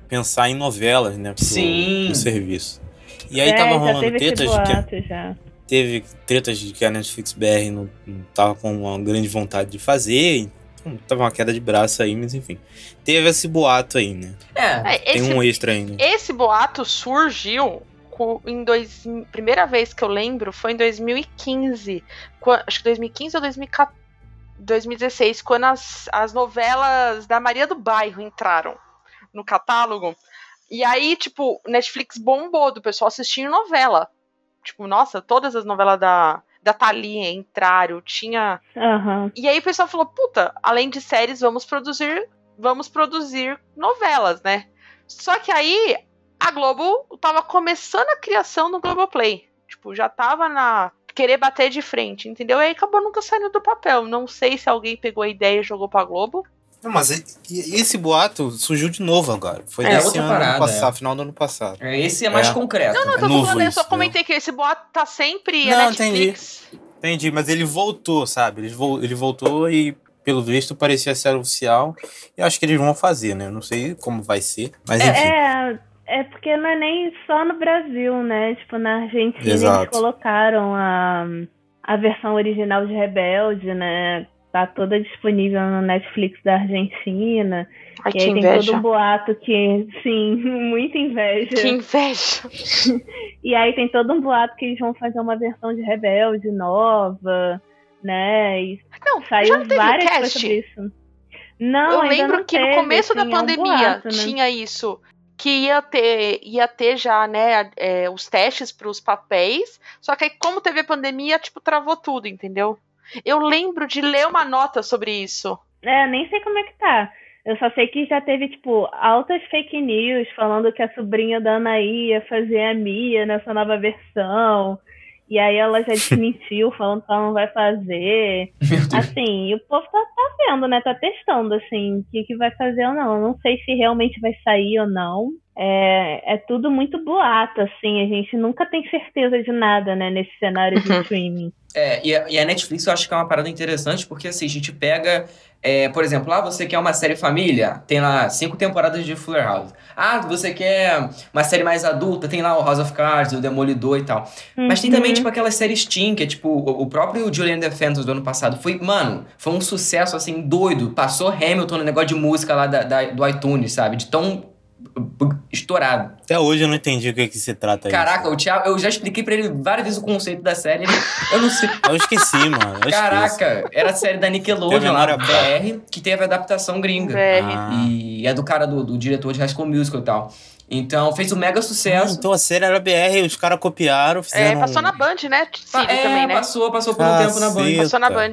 pensar em novelas, né? Pro, Sim. pro serviço. E aí é, tava já rolando tretas de que. boato já. Teve tretas de que a Netflix BR não, não tava com uma grande vontade de fazer. Então, tava uma queda de braço aí, mas enfim. Teve esse boato aí, né? É. É, Tem esse, um extra ainda. esse boato surgiu em dois, primeira vez que eu lembro foi em 2015. qua- acho que 2015 ou 2014, 2016, quando as, as novelas da Maria do Bairro entraram no catálogo. E aí, tipo, Netflix bombou do pessoal assistindo novela. Tipo, nossa, todas as novelas da, da Thalia entraram, tinha Aham. e aí o pessoal falou, puta, além de séries, vamos produzir, vamos produzir novelas, né? Só que aí a Globo tava começando a criação no Globoplay. Tipo, já tava na querer bater de frente, entendeu? E aí acabou nunca saindo do papel. Não sei se alguém pegou a ideia e jogou pra Globo. Não, mas esse boato surgiu de novo agora. Foi É, desse ano, parada, passado, é. final do ano passado. É, Esse é mais É. concreto. Não, não, eu tô novo falando, eu só isso, comentei que esse boato tá sempre Não, Netflix. Entendi, mas ele voltou, sabe? Ele, vol- ele voltou e, pelo visto, parecia ser oficial. E acho que eles vão fazer, né? Eu não sei como vai ser, mas enfim. É, é porque não é nem só no Brasil, né? Tipo, na Argentina Exato. eles colocaram a, a versão original de Rebelde, né? Tá toda disponível no Netflix da Argentina. Ai, e que aí tem inveja. todo um boato que, sim, muita inveja. Que inveja. E aí tem todo um boato que eles vão fazer uma versão de Rebelde nova, né? E Não, saiu não várias coisas cast? sobre isso. Não, eu lembro não que no teve, começo da é pandemia boato, né? tinha isso. Que ia ter, ia ter já, né, é, os testes para os papéis. Só que aí, como teve a pandemia, tipo, travou tudo, entendeu? Eu lembro de ler uma nota sobre isso. É, nem sei como é que tá. Eu só sei que já teve, tipo, altas fake news falando que a sobrinha da Anaí ia fazer a Mia nessa nova versão. E aí ela já desmentiu, falando que ela não vai fazer. Assim, e o povo tá, tá vendo, né? Tá testando, assim, o que, que vai fazer ou não. Eu não sei se realmente vai sair ou não. É, é tudo muito boato, assim. A gente nunca tem certeza de nada, né? Nesse cenário de streaming. É, e a, e a Netflix eu acho que é uma parada interessante, porque assim, a gente pega, é, por exemplo, lá você quer uma série família, tem lá cinco temporadas de Fuller House. Ah, você quer uma série mais adulta, tem lá o House of Cards, o Demolidor e tal. Mas tem também, Uhum. tipo, aquelas séries teen, que é tipo, o, próprio Julian Defenders do ano passado foi, mano, foi um sucesso, assim, doido. Passou Hamilton no negócio de música lá da, da- do iTunes, sabe? De tão estourado. Até hoje eu não entendi o que, que se trata isso. Caraca, o Thiago, eu já expliquei pra ele várias vezes o conceito da série, ele- eu não sei. Eu esqueci, mano. eu. Caraca, era a série da Nickelodeon lá. BR, que teve a adaptação gringa. BR. Ah. E é do cara do, do diretor de High School Musical e tal. Então fez um mega Ah, sucesso. então a série era BR, os caras copiaram, É, fizeram... passou na Band, né? Cid é, também, né? passou, passou por um tempo na Band. Passou na Band.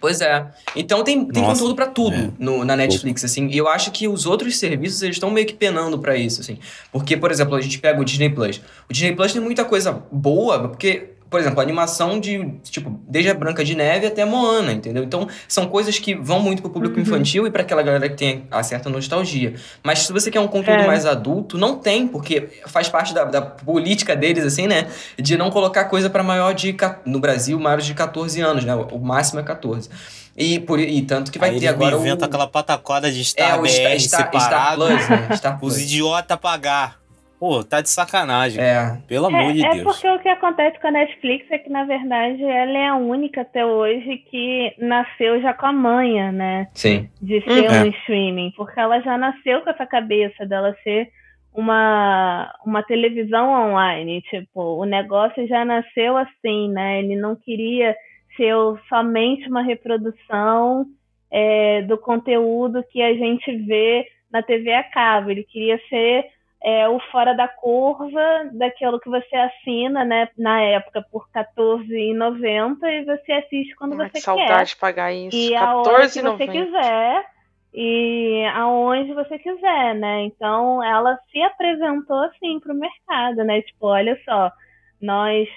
Pois é. Então tem, tem Nossa. conteúdo pra tudo É. no, na Netflix, assim. E eu acho que os outros serviços, eles estão meio que penando pra isso, assim. Porque, por exemplo, a gente pega o Disney Plus. O Disney Plus tem muita coisa boa, porque, por exemplo, a animação de, tipo, desde a Branca de Neve até Moana, entendeu? Então, são coisas que vão muito pro público infantil e pra aquela galera que tem a certa nostalgia. Mas se você quer um conteúdo É. mais adulto, não tem, porque faz parte da, da política deles, assim, né? De não colocar coisa pra maior de. No Brasil, maiores de 14 anos, né? O máximo é 14. E, por, e tanto que vai Aí ter agora o. inventam aquela pataquada de Star é, o BR Star, Star, Star separado. Plus, né? Star Os Plus. idiotas pagar. Pô, tá de sacanagem. É. Pelo amor de É, é Deus. porque o que acontece com a Netflix é que, na verdade, ela é a única até hoje que nasceu já com a manha, né? Sim. De ser Uhum. um streaming. Porque ela já nasceu com essa cabeça dela ser uma, uma televisão online. Tipo, o negócio já nasceu assim, né? Ele não queria ser somente uma reprodução é, do conteúdo que a gente vê na TV a cabo. Ele queria ser é, o fora da curva daquilo que você assina, né, na época por R$14,90 e você assiste quando Ai, você que saudade quer. de pagar isso. E a hora que você 14,90. quiser e aonde você quiser, né? Então ela se apresentou assim para o mercado, né? Tipo, olha só, nós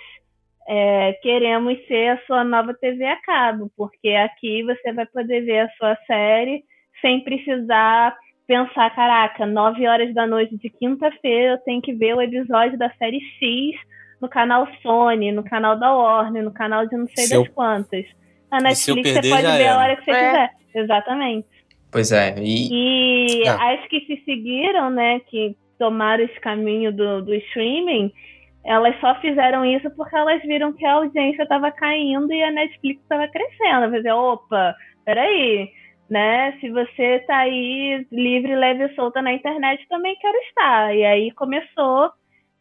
é, queremos ser a sua nova TV a cabo, porque aqui você vai poder ver a sua série sem precisar pensar, caraca, 9 horas da noite de quinta-feira eu tenho que ver o episódio da série X no canal Sony, no canal da Warner, no canal de não sei Se eu- das quantas. Na E se eu Netflix você perder, pode já ver a era. hora que você É. quiser. Exatamente. Pois é. E, E É. as que se seguiram, né, que tomaram esse caminho do, do streaming, elas só fizeram isso porque elas viram que a audiência estava caindo e a Netflix estava crescendo. Vai dizer, opa, peraí, né? Se você tá aí livre, leve e solta na internet, também quero estar. E aí começou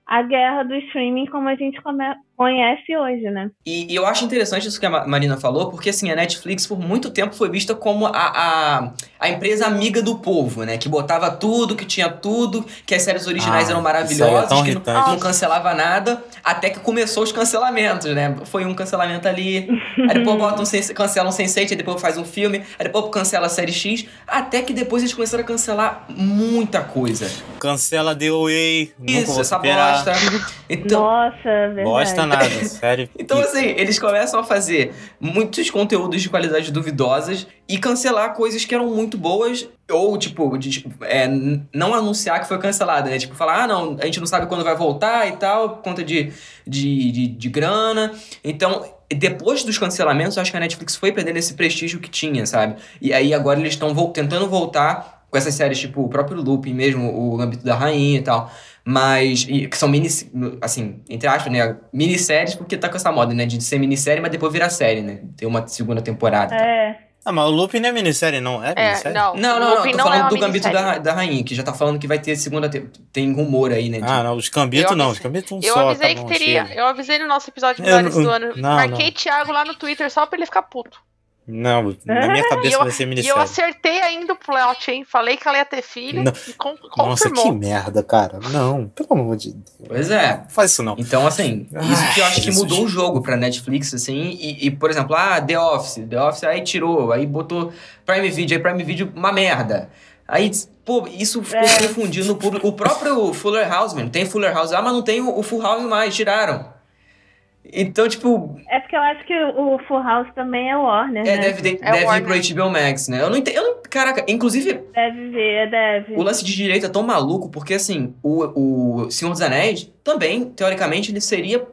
a guerra do streaming como a gente come- conhece hoje, né? e, e eu acho interessante isso que a Ma- Marina falou, porque assim, a Netflix por muito tempo foi vista como a, a, a empresa amiga do povo, né? Que botava tudo, que tinha tudo, que as séries originais Ah, eram é maravilhosas, tão que não, não cancelava nada, até que começou os cancelamentos, né? Foi um cancelamento ali, aí depois bota um sense, cancela um Sense8, aí depois faz um filme, aí depois cancela a série X, até que depois eles começaram a cancelar muita coisa. Cancela The nunca Isso, essa bosta. Então, Nossa, verdade. Bosta nada, sério. Então, assim, eles começam a fazer muitos conteúdos de qualidade duvidosas e cancelar coisas que eram muito boas, ou, tipo, de- é, n- não anunciar que foi cancelada, né? Tipo, falar, ah, não, a gente não sabe quando vai voltar e tal, por conta de, de, de, de grana. Então, depois dos cancelamentos, acho que a Netflix foi perdendo esse prestígio que tinha, sabe? E aí agora eles estão vol- tentando voltar com essas séries, tipo, o próprio Lupin mesmo, o Gambito da Rainha e tal. Mas, e- que são mini, assim, entre aspas, né? Minisséries, porque tá com essa moda, né? De ser minissérie, mas depois virar série, né? Ter uma segunda temporada. É. Ah, mas o Lupin não é minissérie, não? É É, minissérie? não. Não, não, não. Tô não é falando uma do Gambito da, da Rainha, que já tá falando que vai ter segunda. te- Tem rumor aí, né? de- Ah, não, os cambitos Eu não, os cambitos um Eu só. avisei tá que bom, teria. chega. Eu avisei no nosso episódio de melhores não- do ano. não, Marquei não. Thiago lá no Twitter só pra ele ficar puto. Não, na minha cabeça eu, vai ser e eu acertei ainda o plot, hein? Falei que ela ia ter filho Não. e con Nossa, que confirmou. merda, cara. Não, pelo amor de Deus. Pois é. Não faz isso não. Então, assim, isso que eu Ai, acho que Jesus. mudou o jogo pra Netflix, assim, e, e, por exemplo, ah, The Office, The Office aí tirou, aí botou Prime Video, aí Prime Video, uma merda. Aí, pô, isso ficou É. confundindo o público. O próprio Fuller House, mano, tem Fuller House, ah, mas não tem o, o Full House mais, tiraram. Então, tipo, É porque eu acho que o Full House também é Warner, é, né? deve, de- É deve ir Warner. pro HBO Max, né? Eu não entendo, eu não, caraca, inclusive, Deve ver, deve. O lance de direito é tão maluco porque, assim, o, o Senhor dos Anéis também, teoricamente, ele seria.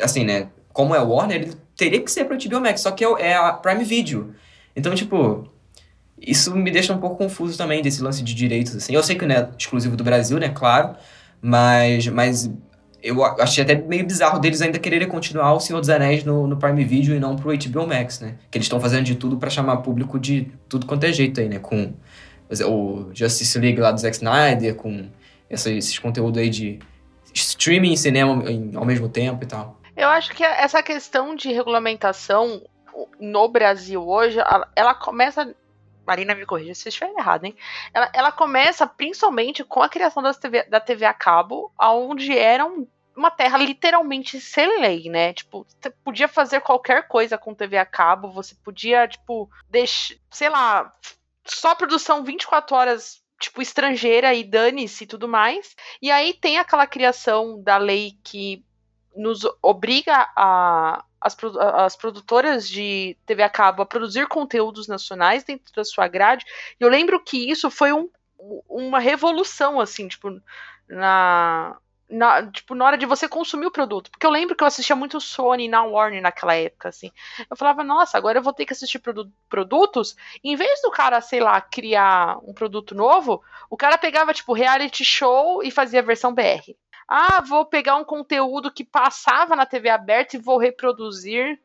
Assim, né? Como é o Warner, ele teria que ser pro HBO Max, só que é, o- é a Prime Video. Então, tipo. Isso me deixa um pouco confuso também desse lance de direitos, assim. Eu sei que não é exclusivo do Brasil, né? Claro. Mas. Mas eu achei até meio bizarro deles ainda quererem continuar o Senhor dos Anéis no, no Prime Video e não pro HBO Max, né? Que eles estão fazendo de tudo pra chamar público de tudo quanto é jeito aí, né? Com o Justice League lá do Zack Snyder, com esses conteúdos aí de streaming e cinema em- ao mesmo tempo e tal. Eu acho que essa questão de regulamentação no Brasil hoje, ela começa. Marina me corrija se eu estiver errado, hein? Ela, ela começa principalmente com a criação das TV, da TV a cabo, onde era um- uma terra literalmente sem lei, né? Tipo, você podia fazer qualquer coisa com TV a cabo, você podia, tipo, deixar, sei lá, só produção 24 horas, tipo, estrangeira e dane-se e tudo mais. E aí tem aquela criação da lei que nos obriga a as, as produtoras de TV a cabo a produzir conteúdos nacionais dentro da sua grade. E eu lembro que isso foi um- uma revolução, assim, tipo, na, na, tipo, na hora de você consumir o produto. Porque eu lembro que eu assistia muito Sony na Warner naquela época, assim. Eu falava, nossa, agora eu vou ter que assistir produ- produtos. Em vez do cara, sei lá, criar um produto novo, o cara pegava, tipo, reality show e fazia a versão BR. Ah, vou pegar um conteúdo que passava na TV aberta e vou reproduzir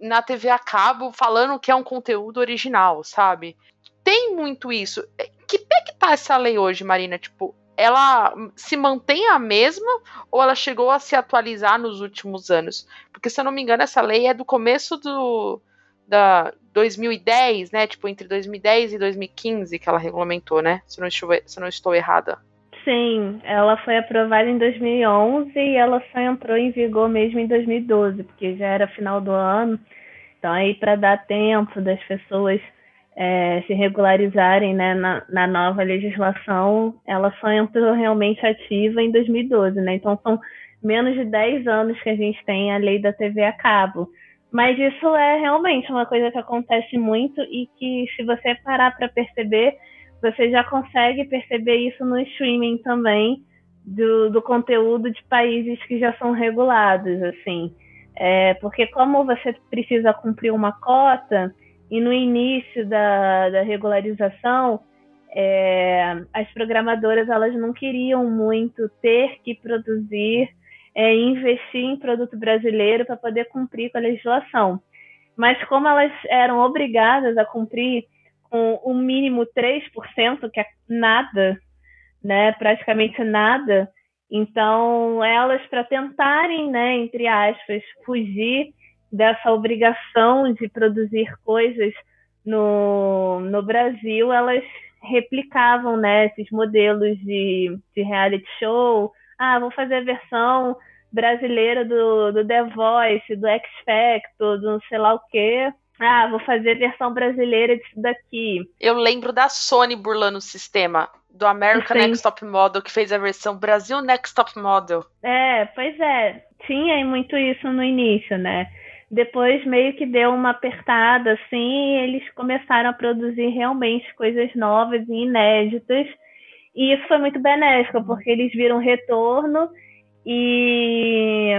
na TV a cabo, falando que é um conteúdo original, sabe? Tem muito isso. Que pé que tá essa lei hoje, Marina? Tipo, ela se mantém a mesma ou ela chegou a se atualizar nos últimos anos? Porque, se eu não me engano, essa lei é do começo do da 2010, né? Tipo, entre 2010 e 2015 que ela regulamentou, né? Se eu não estou, se eu não estou errada. Sim, ela foi aprovada em 2011 e ela só entrou em vigor mesmo em 2012, porque já era final do ano. Então, aí, para dar tempo das pessoas é, se regularizarem né, na, na nova legislação, ela só entrou realmente ativa em 2012, né? Então, são menos de 10 anos que a gente tem a lei da TV a cabo. Mas isso é realmente uma coisa que acontece muito e que, se você parar para perceber, você já consegue perceber isso no streaming também do, do conteúdo de países que já são regulados, assim. É, porque como você precisa cumprir uma cota, e no início da, da regularização, é, as programadoras elas não queriam muito ter que produzir é, investir em produto brasileiro para poder cumprir com a legislação. Mas como elas eram obrigadas a cumprir com o mínimo 3%, que é nada, né, praticamente nada, então elas, para tentarem, né, entre aspas, fugir dessa obrigação de produzir coisas no, no Brasil, elas replicavam né, esses modelos de, de reality show. Ah, vou fazer a versão brasileira do, do The Voice, do X Factor, do sei lá o quê. Ah, vou fazer a versão brasileira disso daqui. Eu lembro da Sony burlando o sistema. Do American Sim. Next Top Model, que fez a versão Brasil Next Top Model. É, pois é. Tinha muito isso no início, né? Depois meio que deu uma apertada, assim, e eles começaram a produzir realmente coisas novas e inéditas. E isso foi muito benéfico, porque eles viram retorno e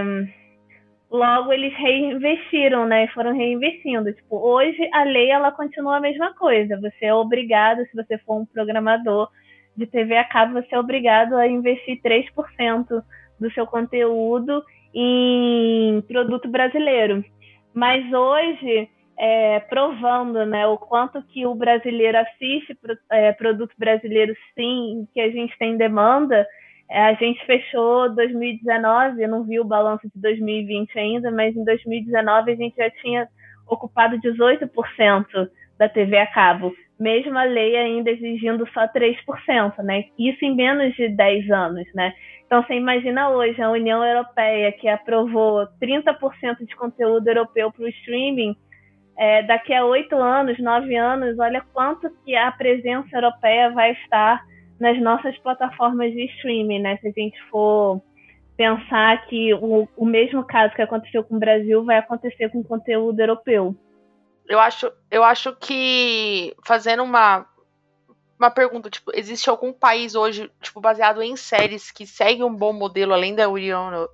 logo eles reinvestiram, né? Foram reinvestindo. Tipo, hoje a lei ela continua a mesma coisa. Você é obrigado, se você for um programador de TV a cabo, você é obrigado a investir 3% do seu conteúdo em produto brasileiro. Mas hoje, é, provando né, o quanto que o brasileiro assiste é, produto brasileiro sim, que a gente tem demanda, a gente fechou 2019, eu não vi o balanço de 2020 ainda, mas em 2019 a gente já tinha ocupado 18% da TV a cabo, mesmo a lei ainda exigindo só 3%, né? Isso em menos de 10 anos, né? Então você imagina hoje a União Europeia que aprovou 30% de conteúdo europeu para o streaming, é, daqui a oito anos, nove anos, olha quanto que a presença europeia vai estar nas nossas plataformas de streaming, né? Se a gente for pensar que o, o mesmo caso que aconteceu com o Brasil vai acontecer com conteúdo europeu. Eu acho, eu acho que fazendo uma uma pergunta, tipo, existe algum país hoje, tipo, baseado em séries que segue um bom modelo além da União,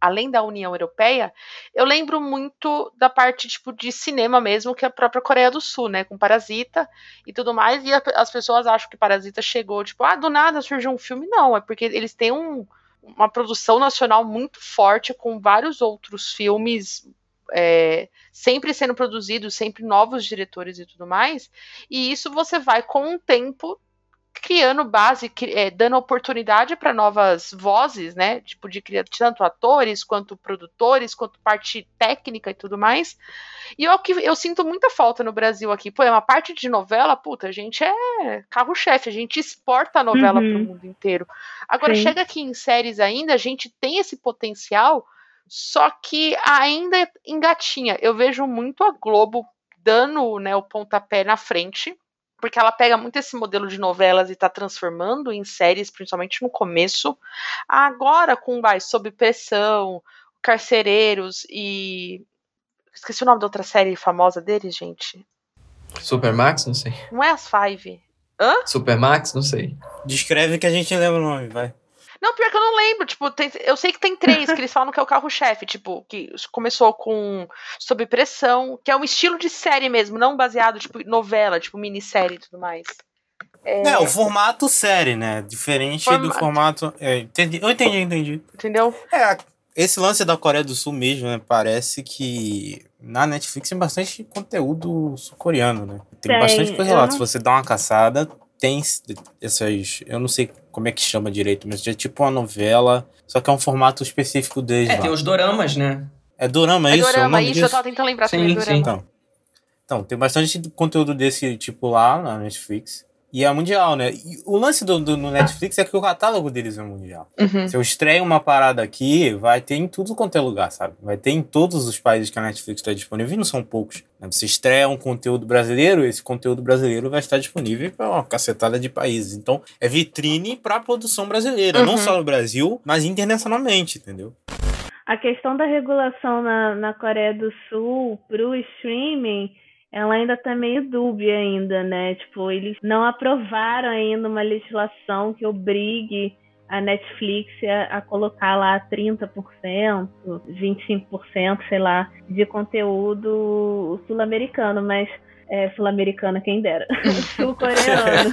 além da União Europeia? Eu lembro muito da parte, tipo, de cinema mesmo, que é a própria Coreia do Sul, né, com Parasita e tudo mais, e a, as pessoas acham que Parasita chegou, tipo, ah, do nada surgiu um filme. Não, é porque eles têm um, uma produção nacional muito forte com vários outros filmes é, sempre sendo produzidos, sempre novos diretores e tudo mais. E isso você vai com o tempo criando base, é, dando oportunidade para novas vozes, né? Tipo, de criar tanto atores, quanto produtores, quanto parte técnica e tudo mais. E eu, que eu sinto muita falta no Brasil aqui. Pô, é uma parte de novela, puta, a gente é carro-chefe, a gente exporta a novela uhum. para o mundo inteiro. Agora, Sim. chega aqui em séries ainda, a gente tem esse potencial só que ainda engatinha. Eu vejo muito a Globo dando né, o pontapé na frente, porque ela pega muito esse modelo de novelas e está transformando em séries, principalmente no começo. Agora, com vai, Sob Pressão, Carcereiros e. Esqueci o nome da outra série famosa deles, gente. Supermax? Não sei. Não é as Five. Hã? Supermax? Não sei. Descreve que a gente lembra o nome, vai. Não, pior que eu não lembro. Tipo, tem, eu sei que tem três que eles falam que é o carro-chefe. Tipo, que começou com Sob Pressão, que é um estilo de série mesmo, não baseado, tipo, novela, tipo, minissérie e tudo mais. É... é, o formato série, né? Diferente formato. do formato. É, entendi, eu entendi, entendi. Entendeu? É, esse lance da Coreia do Sul mesmo, né? Parece que na Netflix tem bastante conteúdo sul-coreano, né? Tem, tem bastante coisa lá. Se você dá uma caçada, tem essas. Eu não sei como é que chama direito, mas é tipo uma novela, só que é um formato específico deles. É, lá. tem os doramas, né? É dorama, é, é isso? Dorama, é isso, disso? eu tava tentando lembrar sim, também. Sim. Então, então, tem bastante conteúdo desse tipo lá na Netflix. E é mundial, né? E o lance do, do, Netflix é que o catálogo deles é mundial. Uhum. Se eu estreio uma parada aqui, vai ter em tudo quanto é lugar, sabe? Vai ter em todos os países que a Netflix está disponível, e não são poucos. Né? Você estreia um conteúdo brasileiro, esse conteúdo brasileiro vai estar disponível para uma cacetada de países. Então, é vitrine para a produção brasileira, uhum. não só no Brasil, mas internacionalmente, entendeu? A questão da regulação na, na Coreia do Sul para o streaming ela ainda está meio dúbia ainda, né? Tipo, eles não aprovaram ainda uma legislação que obrigue a Netflix a, a colocar lá 30%, 25%, sei lá, de conteúdo sul-americano, mas é, sul-americana, quem dera. Sul-coreano.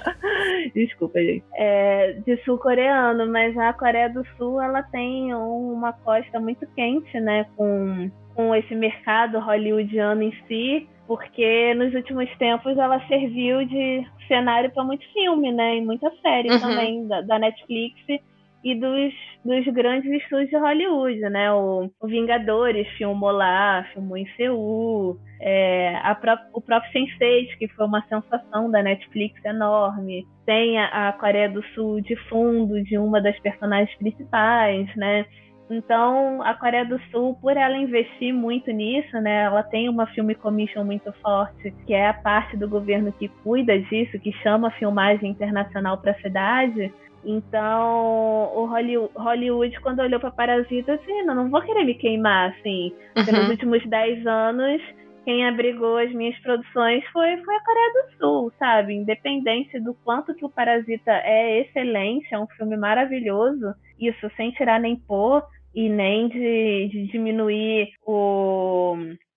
Desculpa, gente. É, de sul-coreano, mas a Coreia do Sul ela tem uma costa muito quente, né? Com com esse mercado hollywoodiano em si, porque nos últimos tempos ela serviu de cenário para muito filme, né? E muita série uhum. também da, da, Netflix e dos, dos grandes estúdios de Hollywood, né? O, o Vingadores filmou lá, filmou em Seul, é, pró o próprio Sense8, que foi uma sensação da Netflix enorme. Tem a, a Coreia do Sul de fundo de uma das personagens principais, né? Então, a Coreia do Sul, por ela investir muito nisso, né, ela tem uma film commission muito forte, que é a parte do governo que cuida disso, que chama filmagem internacional para a cidade. Então, o Hollywood, Hollywood quando olhou para Parasita, assim, não, não vou querer me queimar, assim. Uhum. Nos últimos 10 anos, quem abrigou as minhas produções foi, foi a Coreia do Sul, sabe? Independente do quanto que o Parasita é excelente, é um filme maravilhoso, isso sem tirar nem pôr, e nem de, de diminuir o,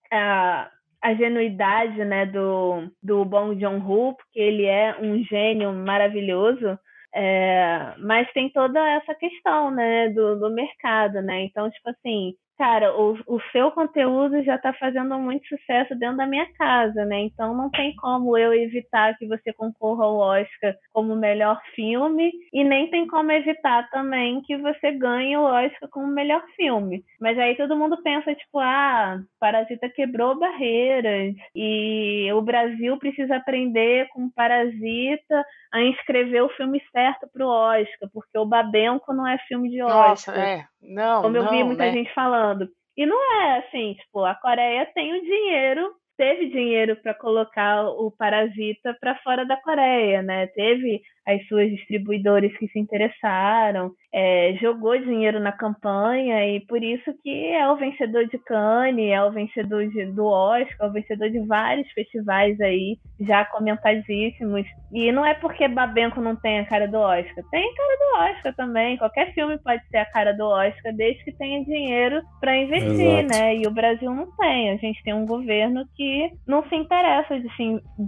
a, a genuidade né, do, do Bong Joon-ho, porque ele é um gênio maravilhoso, é, mas tem toda essa questão né, do, do mercado, né? Então, tipo assim, cara, o, o seu conteúdo já está fazendo muito sucesso dentro da minha casa, né? Então não tem como eu evitar que você concorra ao Oscar como melhor filme e nem tem como evitar também que você ganhe o Oscar como melhor filme. Mas aí todo mundo pensa, tipo, ah, Parasita quebrou barreiras e o Brasil precisa aprender com Parasita a inscrever o filme certo para o Oscar, porque o Babenco não é filme de Oscar. Nossa, é. Não, Como eu não, vi muita né? gente falando. E não é assim, tipo, a Coreia tem o dinheiro, teve dinheiro para colocar o Parasita para fora da Coreia, né? Teve as suas distribuidoras que se interessaram, é, jogou dinheiro na campanha e por isso que é o vencedor de Cannes, é o vencedor de, do Oscar, é o vencedor de vários festivais aí já comentadíssimos. E não é porque Babenco não tem a cara do Oscar, tem a cara do Oscar também. Qualquer filme pode ser a cara do Oscar, desde que tenha dinheiro para investir, Exato. né? E o Brasil não tem. A gente tem um governo que não se interessa de,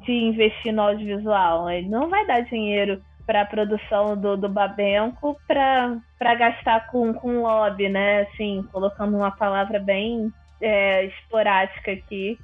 de investir no audiovisual. Ele não vai dar dinheiro para a produção do, do Babenco para gastar com, com lobby, né? Assim, colocando uma palavra bem é, esporádica aqui,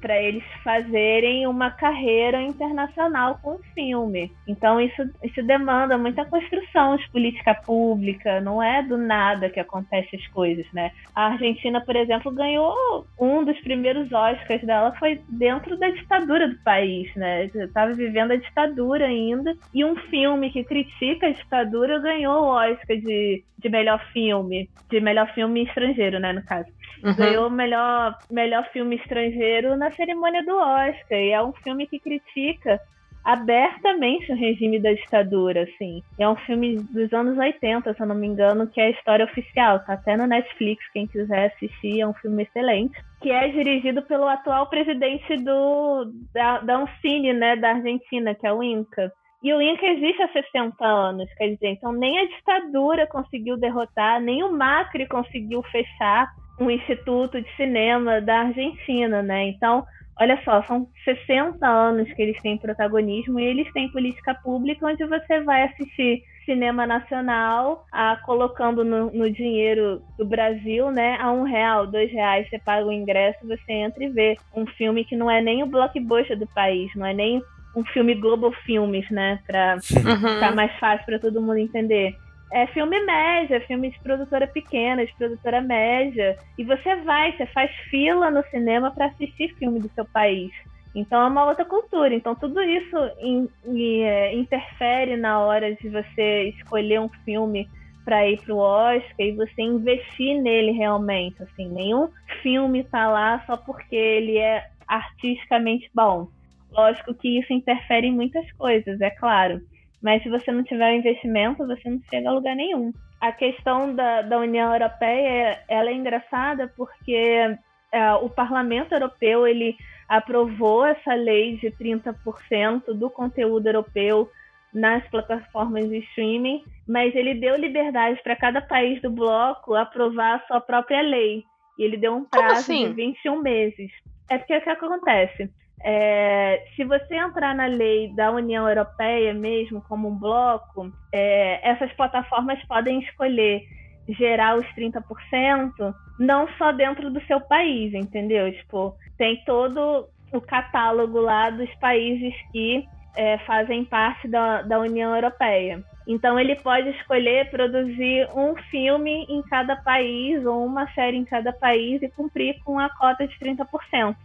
para eles fazerem uma carreira internacional com o filme. Então isso, isso demanda muita construção de política pública, não é do nada que acontecem as coisas, né? A Argentina, por exemplo, ganhou um dos primeiros Oscars dela foi dentro da ditadura do país, né? Estava vivendo a ditadura ainda e um filme que critica a ditadura ganhou o Oscar de, de melhor filme, de melhor filme estrangeiro, né, no caso Uhum. ganhou o melhor, melhor filme estrangeiro na cerimônia do Oscar. E é um filme que critica abertamente o regime da ditadura, assim. É um filme dos anos 80, se eu não me engano, que é a história oficial. Tá até no Netflix, quem quiser assistir, é um filme excelente. Que é dirigido pelo atual presidente do, da, da Ancine, né, da Argentina, que é o Inca. E o Inca existe há 60 anos, quer dizer, então nem a ditadura conseguiu derrotar, nem o Macri conseguiu fechar um instituto de cinema da Argentina, né? Então, olha só, são 60 anos que eles têm protagonismo e eles têm política pública onde você vai assistir cinema nacional, a, colocando no, no dinheiro do Brasil, né? A um real, dois reais, você paga o ingresso, você entra e vê um filme que não é nem o blockbuster do país, não é nem um filme Globo Filmes, né? Pra Uhum. ficar mais fácil para todo mundo entender. É filme média, filme de produtora pequena, de produtora média. E você vai, você faz fila no cinema para assistir filme do seu país. Então é uma outra cultura. Então tudo isso in- e, é, interfere na hora de você escolher um filme para ir pro Oscar e você investir nele realmente. Assim, nenhum filme tá lá só porque ele é artisticamente bom. Lógico que isso interfere em muitas coisas, é claro. Mas se você não tiver o investimento, você não chega a lugar nenhum. A questão da, da União Europeia, ela é engraçada porque é, o Parlamento Europeu ele aprovou essa lei de 30% do conteúdo europeu nas plataformas de streaming, mas ele deu liberdade para cada país do bloco aprovar a sua própria lei. E ele deu um prazo assim? de 21 meses. É porque o que acontece? É, se você entrar na lei da União Europeia mesmo como um bloco, é, essas plataformas podem escolher gerar os 30%, não só dentro do seu país, entendeu? Tipo, tem todo o catálogo lá dos países que é, fazem parte da, da União Europeia. Então ele pode escolher produzir um filme em cada país ou uma série em cada país e cumprir com a cota de 30%,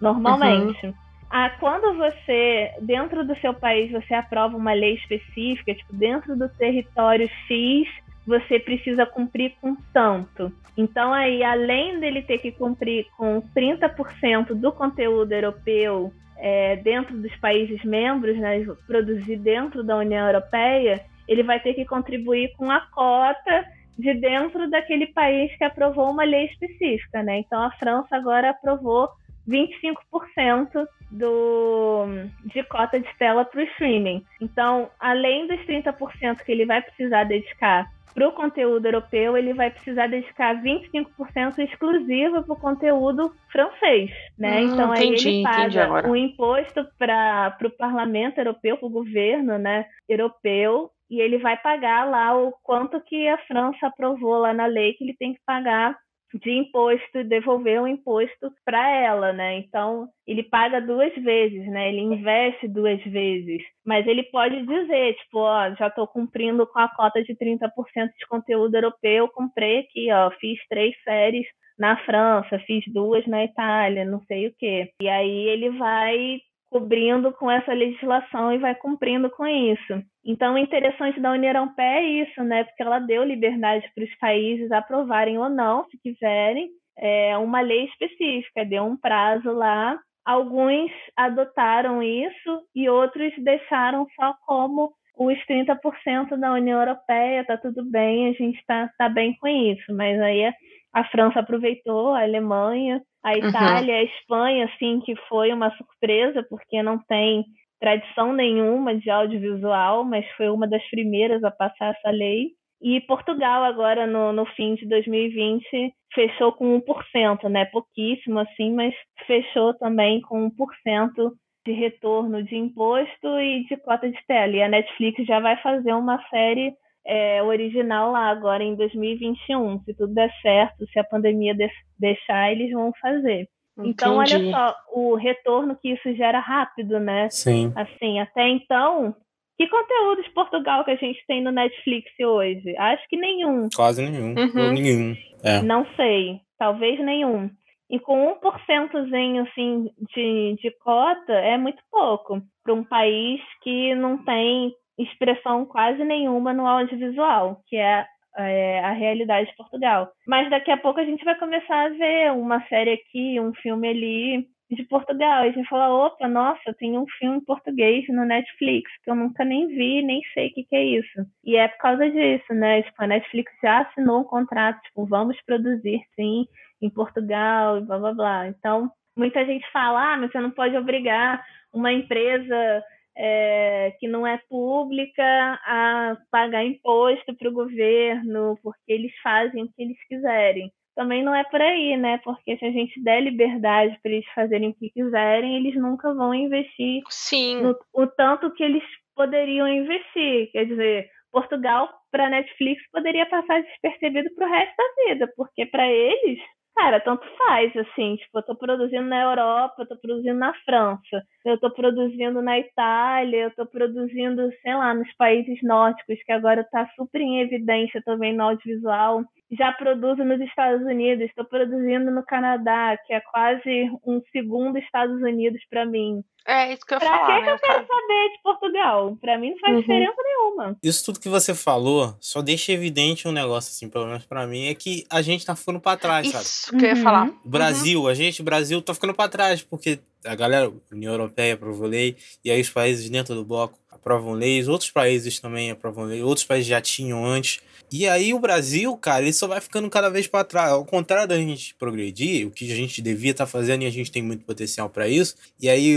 normalmente. Ah, quando você, dentro do seu país, você aprova uma lei específica, tipo, dentro do território X, você precisa cumprir com tanto. Então, aí, além dele ter que cumprir com 30% do conteúdo europeu é, dentro dos países membros, né, produzir dentro da União Europeia, ele vai ter que contribuir com a cota de dentro daquele país que aprovou uma lei específica, né? Então, a França agora aprovou 25% do, de cota de tela para o streaming. Então, além dos 30% que ele vai precisar dedicar para o conteúdo europeu, ele vai precisar dedicar 25% exclusivo para o conteúdo francês, né? Hum, então aí entendi, ele entendi paga agora. um imposto para o parlamento europeu, para o governo, né, europeu, e ele vai pagar lá o quanto que a França aprovou lá na lei que ele tem que pagar de imposto, devolver o imposto para ela, né? Então, ele paga duas vezes, né? Ele investe duas vezes. Mas ele pode dizer, tipo, ó, já estou cumprindo com a cota de 30% de conteúdo europeu, comprei aqui, ó, fiz três séries na França, fiz duas na Itália, não sei o quê. E aí ele vai cobrindo com essa legislação e vai cumprindo com isso. Então, o interessante da União Europeia é isso, né? Porque ela deu liberdade para os países aprovarem ou não, se quiserem, é, uma lei específica, deu um prazo lá. Alguns adotaram isso e outros deixaram só como os 30% da União Europeia, tá tudo bem, a gente está tá bem com isso, mas aí a França aproveitou, a Alemanha, a uhum. Itália, uhum. a Espanha, assim, que foi uma surpresa, porque não tem tradição nenhuma de audiovisual, mas foi uma das primeiras a passar essa lei. E Portugal, agora no, no fim de 2020, fechou com 1%, né? Pouquíssimo, assim, mas fechou também com 1% de retorno de imposto e de cota de tela. E a Netflix já vai fazer uma série é, original lá agora em 2021. Se tudo der certo, se a pandemia de deixar, eles vão fazer. Entendi. Então, olha só, o retorno que isso gera rápido, né? Sim. Assim, até então, que conteúdo de Portugal que a gente tem no Netflix hoje? Acho que nenhum. Quase nenhum. Uhum. Nenhum. É. Não sei. Talvez nenhum. E com 1% assim, de, de cota é muito pouco para um país que não tem expressão quase nenhuma no audiovisual, que é, é, a realidade de Portugal. Mas daqui a pouco a gente vai começar a ver uma série aqui, um filme ali de Portugal. E a gente fala, opa, nossa, tem um filme português no Netflix, que eu nunca nem vi, nem sei o que, que é isso. E é por causa disso, né? Tipo, a Netflix já assinou um contrato, tipo, vamos produzir sim em Portugal e blá blá blá. Então, muita gente fala, ah, mas você não pode obrigar uma empresa é, que não é pública a pagar imposto para o governo, porque eles fazem o que eles quiserem. Também não é por aí, né? Porque se a gente der liberdade para eles fazerem o que quiserem, eles nunca vão investir Sim. No, o tanto que eles poderiam investir. Quer dizer, Portugal para Netflix poderia passar despercebido para o resto da vida, porque para eles Cara, tanto faz, assim, tipo, eu tô produzindo na Europa, eu tô produzindo na França, eu tô produzindo na Itália, eu tô produzindo, sei lá, nos países nórdicos, que agora tá super em evidência também no audiovisual. Já produzo nos Estados Unidos, estou produzindo no Canadá, que é quase um segundo Estados Unidos para mim. É isso que eu ia pra falar. Que, né, eu quero saber de Portugal? Pra mim não faz uhum. diferença nenhuma. Isso tudo que você falou só deixa evidente um negócio, assim, pelo menos pra mim, é que a gente tá ficando pra trás, isso sabe? Isso que eu ia uhum. falar. O Brasil, uhum. a gente, o Brasil, tá ficando pra trás, porque a galera, União Europeia aprovou lei, e aí os países dentro do bloco aprovam leis, outros países também aprovam leis, outros países já tinham antes. E aí o Brasil, cara, ele só vai ficando cada vez para trás. Ao contrário da gente progredir, o que a gente devia estar tá fazendo e a gente tem muito potencial para isso. E aí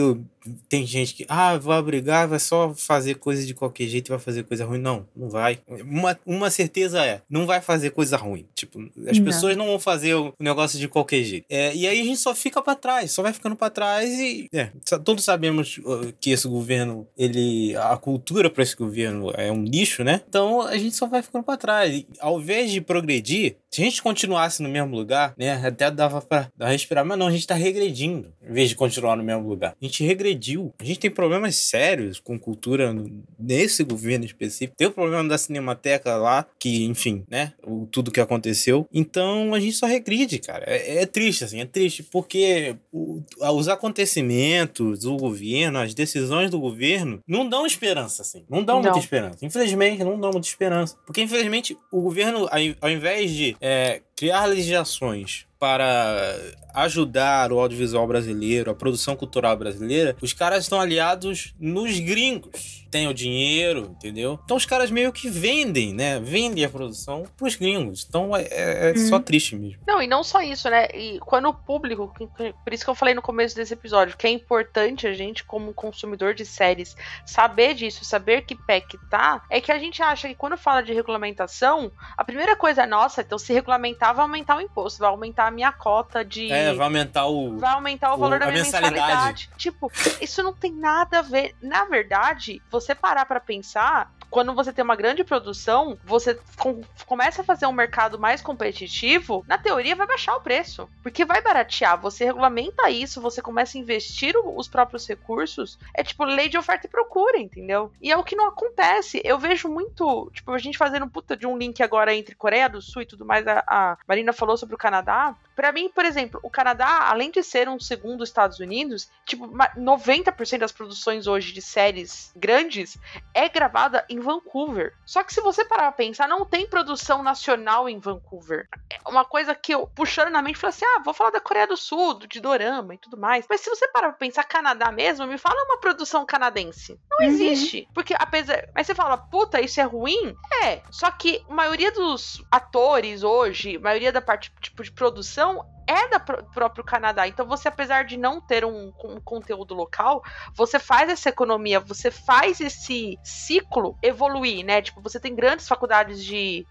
tem gente que, ah, vai brigar, vai só fazer coisa de qualquer jeito e vai fazer coisa ruim. Não, não vai. Uma, uma certeza é, não vai fazer coisa ruim. Tipo, as não. pessoas não vão fazer o negócio de qualquer jeito. É, e aí a gente só fica para trás, só vai ficando para trás e, é, todos sabemos que esse governo, ele, a cultura para esse governo é um lixo, né? Então a gente só vai ficando para trás ao invés de progredir, se a gente continuasse no mesmo lugar, né, até dava pra respirar, mas não, a gente tá regredindo, em vez de continuar no mesmo lugar. A gente regrediu. A gente tem problemas sérios com cultura nesse governo específico. Tem o problema da Cinemateca lá, que, enfim, né, o, tudo que aconteceu. Então, a gente só regride, cara. É, é triste, assim, é triste, porque o, os acontecimentos, o governo, as decisões do governo, não dão esperança, assim. Não dão não. muita esperança. Infelizmente, não dão muita esperança. Porque, infelizmente, o governo, ao invés de é, criar legislações para ajudar o audiovisual brasileiro, a produção cultural brasileira, os caras estão aliados nos gringos. Tem o dinheiro, entendeu? Então os caras meio que vendem, né? Vendem a produção pros gringos. Então é, é, é só uhum. triste mesmo. Não, e não só isso, né? E quando o público, por isso que eu falei no começo desse episódio, que é importante a gente, como consumidor de séries, saber disso, saber que pé que tá, é que a gente acha que quando fala de regulamentação, a primeira coisa é, nossa, então se regulamentar, vai aumentar o imposto, vai aumentar a minha cota de. É, vai aumentar o. Vai aumentar o, o valor da minha mensalidade. mensalidade. Tipo, isso não tem nada a ver. Na verdade, você parar para pensar, quando você tem uma grande produção, você com, começa a fazer um mercado mais competitivo, na teoria vai baixar o preço, porque vai baratear. Você regulamenta isso, você começa a investir o, os próprios recursos. É tipo lei de oferta e procura, entendeu? E é o que não acontece. Eu vejo muito, tipo, a gente fazendo puta de um link agora entre Coreia do Sul e tudo mais. A, a Marina falou sobre o Canadá. Para mim, por exemplo, o Canadá, além de ser um segundo Estados Unidos, tipo, 90% das produções hoje de séries grandes é gravada em Vancouver. Só que se você parar pra pensar, não tem produção nacional em Vancouver. É uma coisa que eu, puxando na mente, falei assim: ah, vou falar da Coreia do Sul, do, de Dorama e tudo mais. Mas se você parar pra pensar Canadá mesmo, me fala uma produção canadense. Não uhum. existe. Porque apesar. Mas você fala, puta, isso é ruim? É. Só que a maioria dos atores hoje, a maioria da parte tipo de produção é da pr próprio Canadá. Então você, apesar de não ter um, um, conteúdo local, você faz essa economia, você faz esse ciclo evoluir, né? Tipo, você tem grandes faculdades de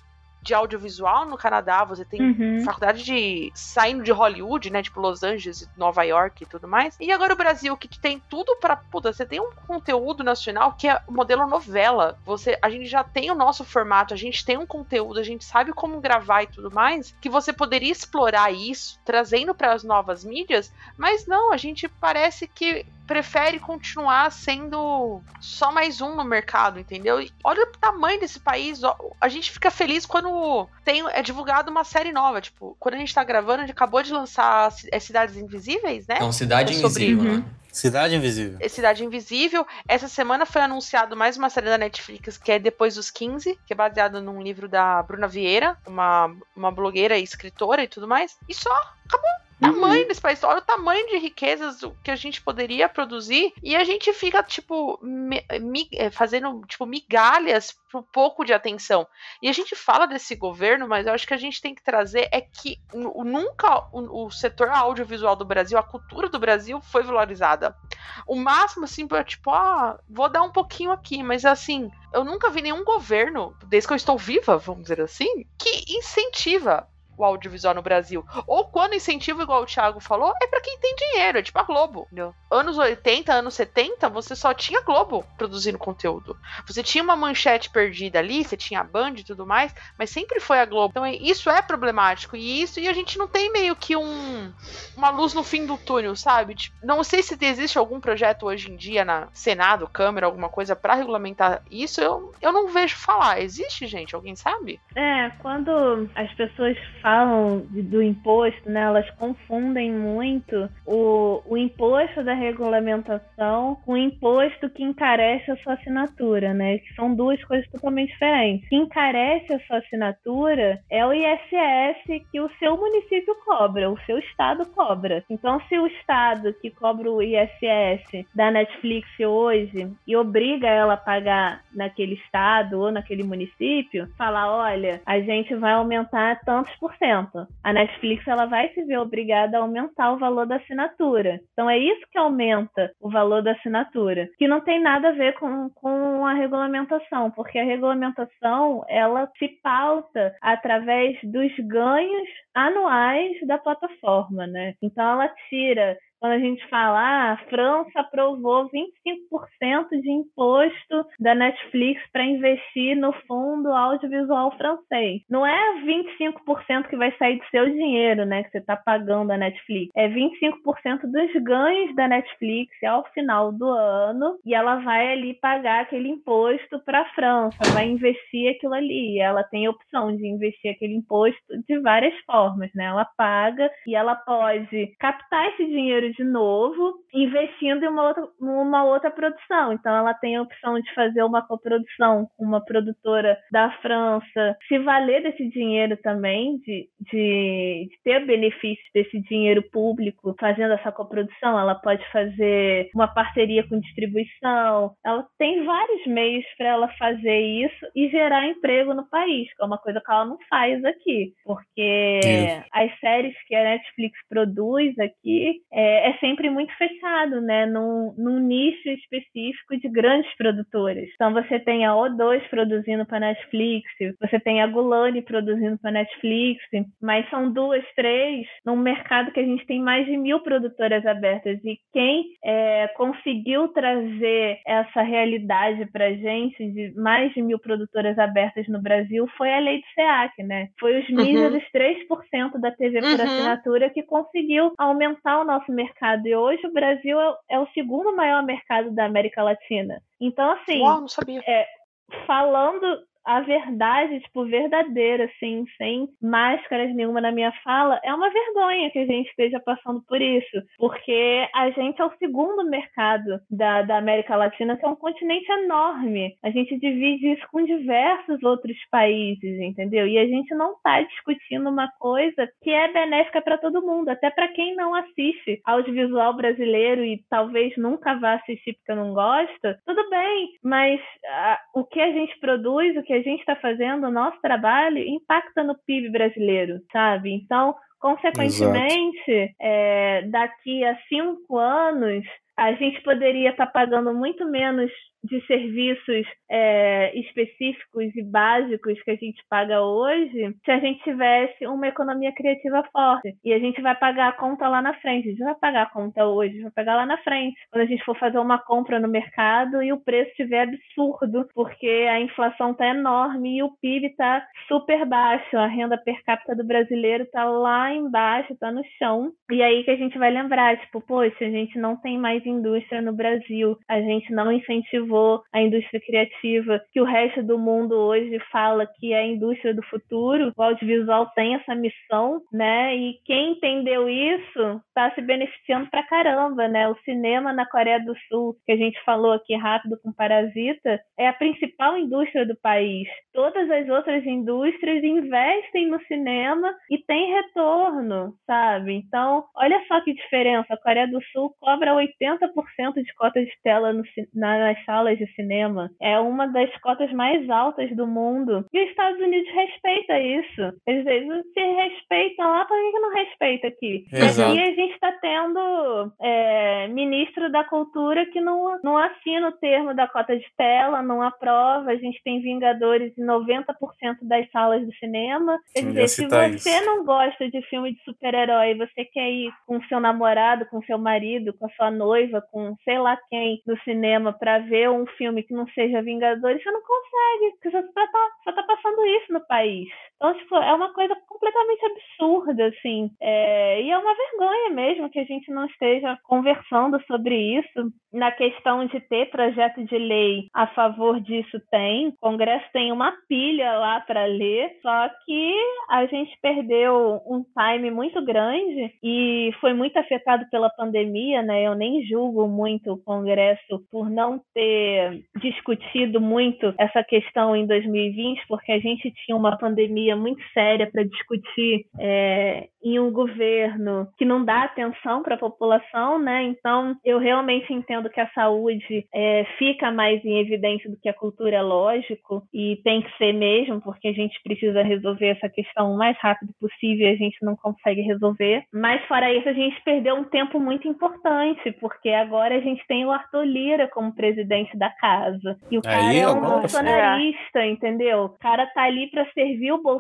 de audiovisual no Canadá, você tem uhum. faculdade de saindo de Hollywood, né, tipo Los Angeles, Nova York e tudo mais. E agora o Brasil que tem tudo para, puta, você tem um conteúdo nacional que é o modelo novela. Você, a gente já tem o nosso formato, a gente tem um conteúdo, a gente sabe como gravar e tudo mais, que você poderia explorar isso trazendo para as novas mídias, mas não, a gente parece que prefere continuar sendo só mais um no mercado, entendeu? E olha o tamanho desse país. A gente fica feliz quando tem, é divulgado uma série nova. Tipo, quando a gente tá gravando, a gente acabou de lançar é Cidades Invisíveis, né? Não, Cidade é Invisível, né? Cidade Invisível. É Cidade Invisível. Essa semana foi anunciado mais uma série da Netflix que é Depois dos 15, que é baseado num livro da Bruna Vieira, uma, uma blogueira e escritora e tudo mais. E só, acabou tamanho uhum. desse país, olha o tamanho de riquezas que a gente poderia produzir e a gente fica, tipo, me, me, é, fazendo, tipo, migalhas por pouco de atenção. E a gente fala desse governo, mas eu acho que a gente tem que trazer é que nunca o, o setor audiovisual do Brasil, a cultura do Brasil foi valorizada. O máximo, assim, tipo, ah, vou dar um pouquinho aqui, mas assim, eu nunca vi nenhum governo, desde que eu estou viva, vamos dizer assim, que incentiva o audiovisual no Brasil. Ou quando incentivo, igual o Thiago falou, é para quem tem dinheiro, é tipo a Globo. Entendeu? Anos 80, anos 70, você só tinha Globo produzindo conteúdo. Você tinha uma manchete perdida ali, você tinha a Band e tudo mais, mas sempre foi a Globo. Então isso é problemático. E isso, e a gente não tem meio que um uma luz no fim do túnel, sabe? Tipo, não sei se existe algum projeto hoje em dia na Senado, Câmara, alguma coisa para regulamentar isso. Eu, eu não vejo falar. Existe, gente? Alguém sabe? É, quando as pessoas falam do imposto, né, elas confundem muito o, o imposto da regulamentação com o imposto que encarece a sua assinatura, né? Que são duas coisas totalmente diferentes. Que encarece a sua assinatura é o ISS que o seu município cobra, o seu estado cobra. Então, se o estado que cobra o ISS da Netflix hoje e obriga ela a pagar naquele estado ou naquele município, falar, olha, a gente vai aumentar tantos por a Netflix ela vai se ver obrigada a aumentar o valor da assinatura. Então é isso que aumenta o valor da assinatura, que não tem nada a ver com, com a regulamentação, porque a regulamentação ela se pauta através dos ganhos anuais da plataforma, né? Então ela tira quando a gente fala, ah, a França aprovou 25% de imposto da Netflix para investir no fundo audiovisual francês. Não é 25% que vai sair do seu dinheiro, né, que você está pagando a Netflix. É 25% dos ganhos da Netflix ao final do ano e ela vai ali pagar aquele imposto para a França, vai investir aquilo ali. Ela tem a opção de investir aquele imposto de várias formas, né? Ela paga e ela pode captar esse dinheiro de novo, investindo em uma outra, uma outra produção. Então, ela tem a opção de fazer uma coprodução com uma produtora da França, se valer desse dinheiro também, de, de, de ter benefício desse dinheiro público fazendo essa coprodução. Ela pode fazer uma parceria com distribuição. Ela tem vários meios para ela fazer isso e gerar emprego no país, que é uma coisa que ela não faz aqui, porque as séries que a Netflix produz aqui é é, é, sempre muito fechado, né? Num, num nicho específico de grandes produtoras. Então você tem a O2 produzindo para Netflix, você tem a Gulani produzindo para Netflix, mas são duas, três, num mercado que a gente tem mais de mil produtoras abertas. E quem é, conseguiu trazer essa realidade para gente de mais de mil produtoras abertas no Brasil foi a lei do SEAC, né? Foi os míseros uhum. 3% da TV por uhum. assinatura que conseguiu aumentar o nosso mercado. E hoje o Brasil é, é o segundo maior mercado da América Latina. Então, assim, Uau, não sabia. É, falando a verdade, tipo, verdadeira, assim, sem máscaras nenhuma na minha fala, é uma vergonha que a gente esteja passando por isso, porque a gente é o segundo mercado da, da América Latina, que é um continente enorme. A gente divide isso com diversos outros países, entendeu? E a gente não está discutindo uma coisa que é benéfica para todo mundo, até para quem não assiste audiovisual brasileiro e talvez nunca vá assistir porque não gosta, tudo bem, mas ah, o que a gente produz, o que a gente está fazendo, o nosso trabalho, impacta no PIB brasileiro, sabe? Então, consequentemente, é, daqui a cinco anos, a gente poderia estar tá pagando muito menos de serviços é, específicos e básicos que a gente paga hoje se a gente tivesse uma economia criativa forte. E a gente vai pagar a conta lá na frente. A gente vai pagar a conta hoje, vai pagar lá na frente. Quando a gente for fazer uma compra no mercado e o preço estiver absurdo, porque a inflação está enorme e o PIB está super baixo. A renda per capita do brasileiro está lá embaixo, está no chão. E aí que a gente vai lembrar, tipo, poxa, a gente não tem mais indústria no Brasil, a gente não incentivou incentivou a indústria criativa, que o resto do mundo hoje fala que é a indústria do futuro. O audiovisual tem essa missão, né? E quem entendeu isso está se beneficiando pra caramba, né? O cinema na Coreia do Sul, que a gente falou aqui rápido com Parasita, é a principal indústria do país. Todas as outras indústrias investem no cinema e tem retorno, sabe? Então, olha só que diferença. A Coreia do Sul cobra 80% de cota de tela no, na, nas salas salas de cinema é uma das cotas mais altas do mundo. E os Estados Unidos respeita isso. Eles, se respeitam lá, por que não respeita aqui? Exato. E a gente está tendo é, ministro da cultura que não, não assina o termo da cota de tela, não aprova. A gente tem Vingadores em 90% das salas do cinema. Quer dizer, se você isso. não gosta de filme de super-herói, você quer ir com seu namorado, com seu marido, com a sua noiva, com sei lá quem no cinema para ver um filme que não seja Vingadores, você não consegue, porque você só tá, só tá passando isso no país. Então, tipo, é uma coisa completamente absurda, assim. É, e é uma vergonha mesmo que a gente não esteja conversando sobre isso. Na questão de ter projeto de lei a favor disso, tem. O Congresso tem uma pilha lá para ler, só que a gente perdeu um time muito grande e foi muito afetado pela pandemia, né? Eu nem julgo muito o Congresso por não ter discutido muito essa questão em 2020, porque a gente tinha uma pandemia muito séria para discutir é, em um governo que não dá atenção para a população, né? Então, eu realmente entendo que a saúde é, fica mais em evidência do que a cultura, é lógico, e tem que ser mesmo, porque a gente precisa resolver essa questão o mais rápido possível e a gente não consegue resolver. Mas, fora isso, a gente perdeu um tempo muito importante, porque agora a gente tem o Arthur Lira como presidente da casa. E o cara Aí, é um bolsonarista, entendeu? O cara tá ali para servir o Bolsonaro.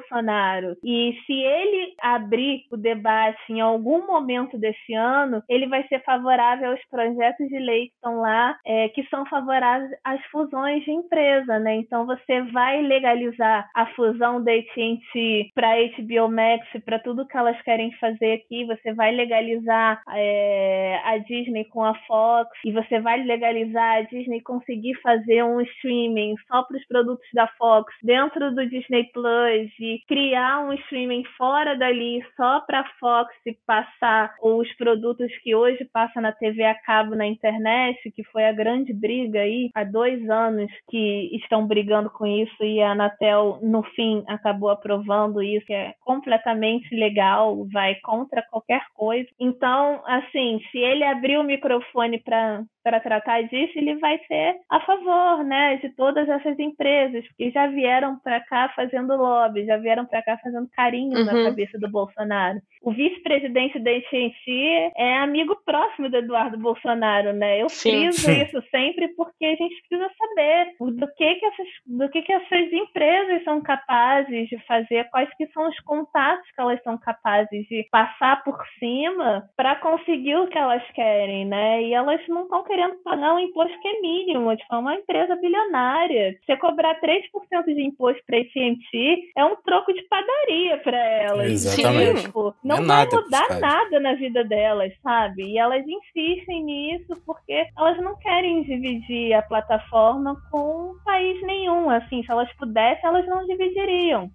E se ele abrir o debate em algum momento desse ano, ele vai ser favorável aos projetos de lei que estão lá, é, que são favoráveis às fusões de empresa, né? Então você vai legalizar a fusão da AT&T para HBO Max, para tudo que elas querem fazer aqui. Você vai legalizar é, a Disney com a Fox e você vai legalizar a Disney conseguir fazer um streaming só para os produtos da Fox dentro do Disney Plus e criar um streaming fora dali só para Fox passar os produtos que hoje passa na TV a cabo na internet, que foi a grande briga aí há dois anos que estão brigando com isso e a Anatel no fim acabou aprovando isso, que é completamente legal, vai contra qualquer coisa. Então, assim, se ele abrir o microfone para para tratar disso, ele vai ser a favor, né, de todas essas empresas, que já vieram para cá fazendo lobby, já vieram para cá fazendo carinho uhum. na cabeça do Bolsonaro. O vice-presidente da AT&T é amigo próximo do Eduardo Bolsonaro, né? Eu Sim. friso isso sempre porque a gente precisa saber do que que essas, do que que essas empresas são capazes de fazer, quais que são os contatos que elas são capazes de passar por cima para conseguir o que elas querem, né? E elas não estão querendo pagar um imposto que é mínimo, tipo, é uma empresa bilionária. Você cobrar 3% de imposto para AT&T é um troco de padaria para elas. Exatamente. Tipo, não é vai mudar nada na vida delas, sabe? E elas insistem nisso porque elas não querem dividir a plataforma com país nenhum. Assim, se elas pudessem, elas não dividiriam.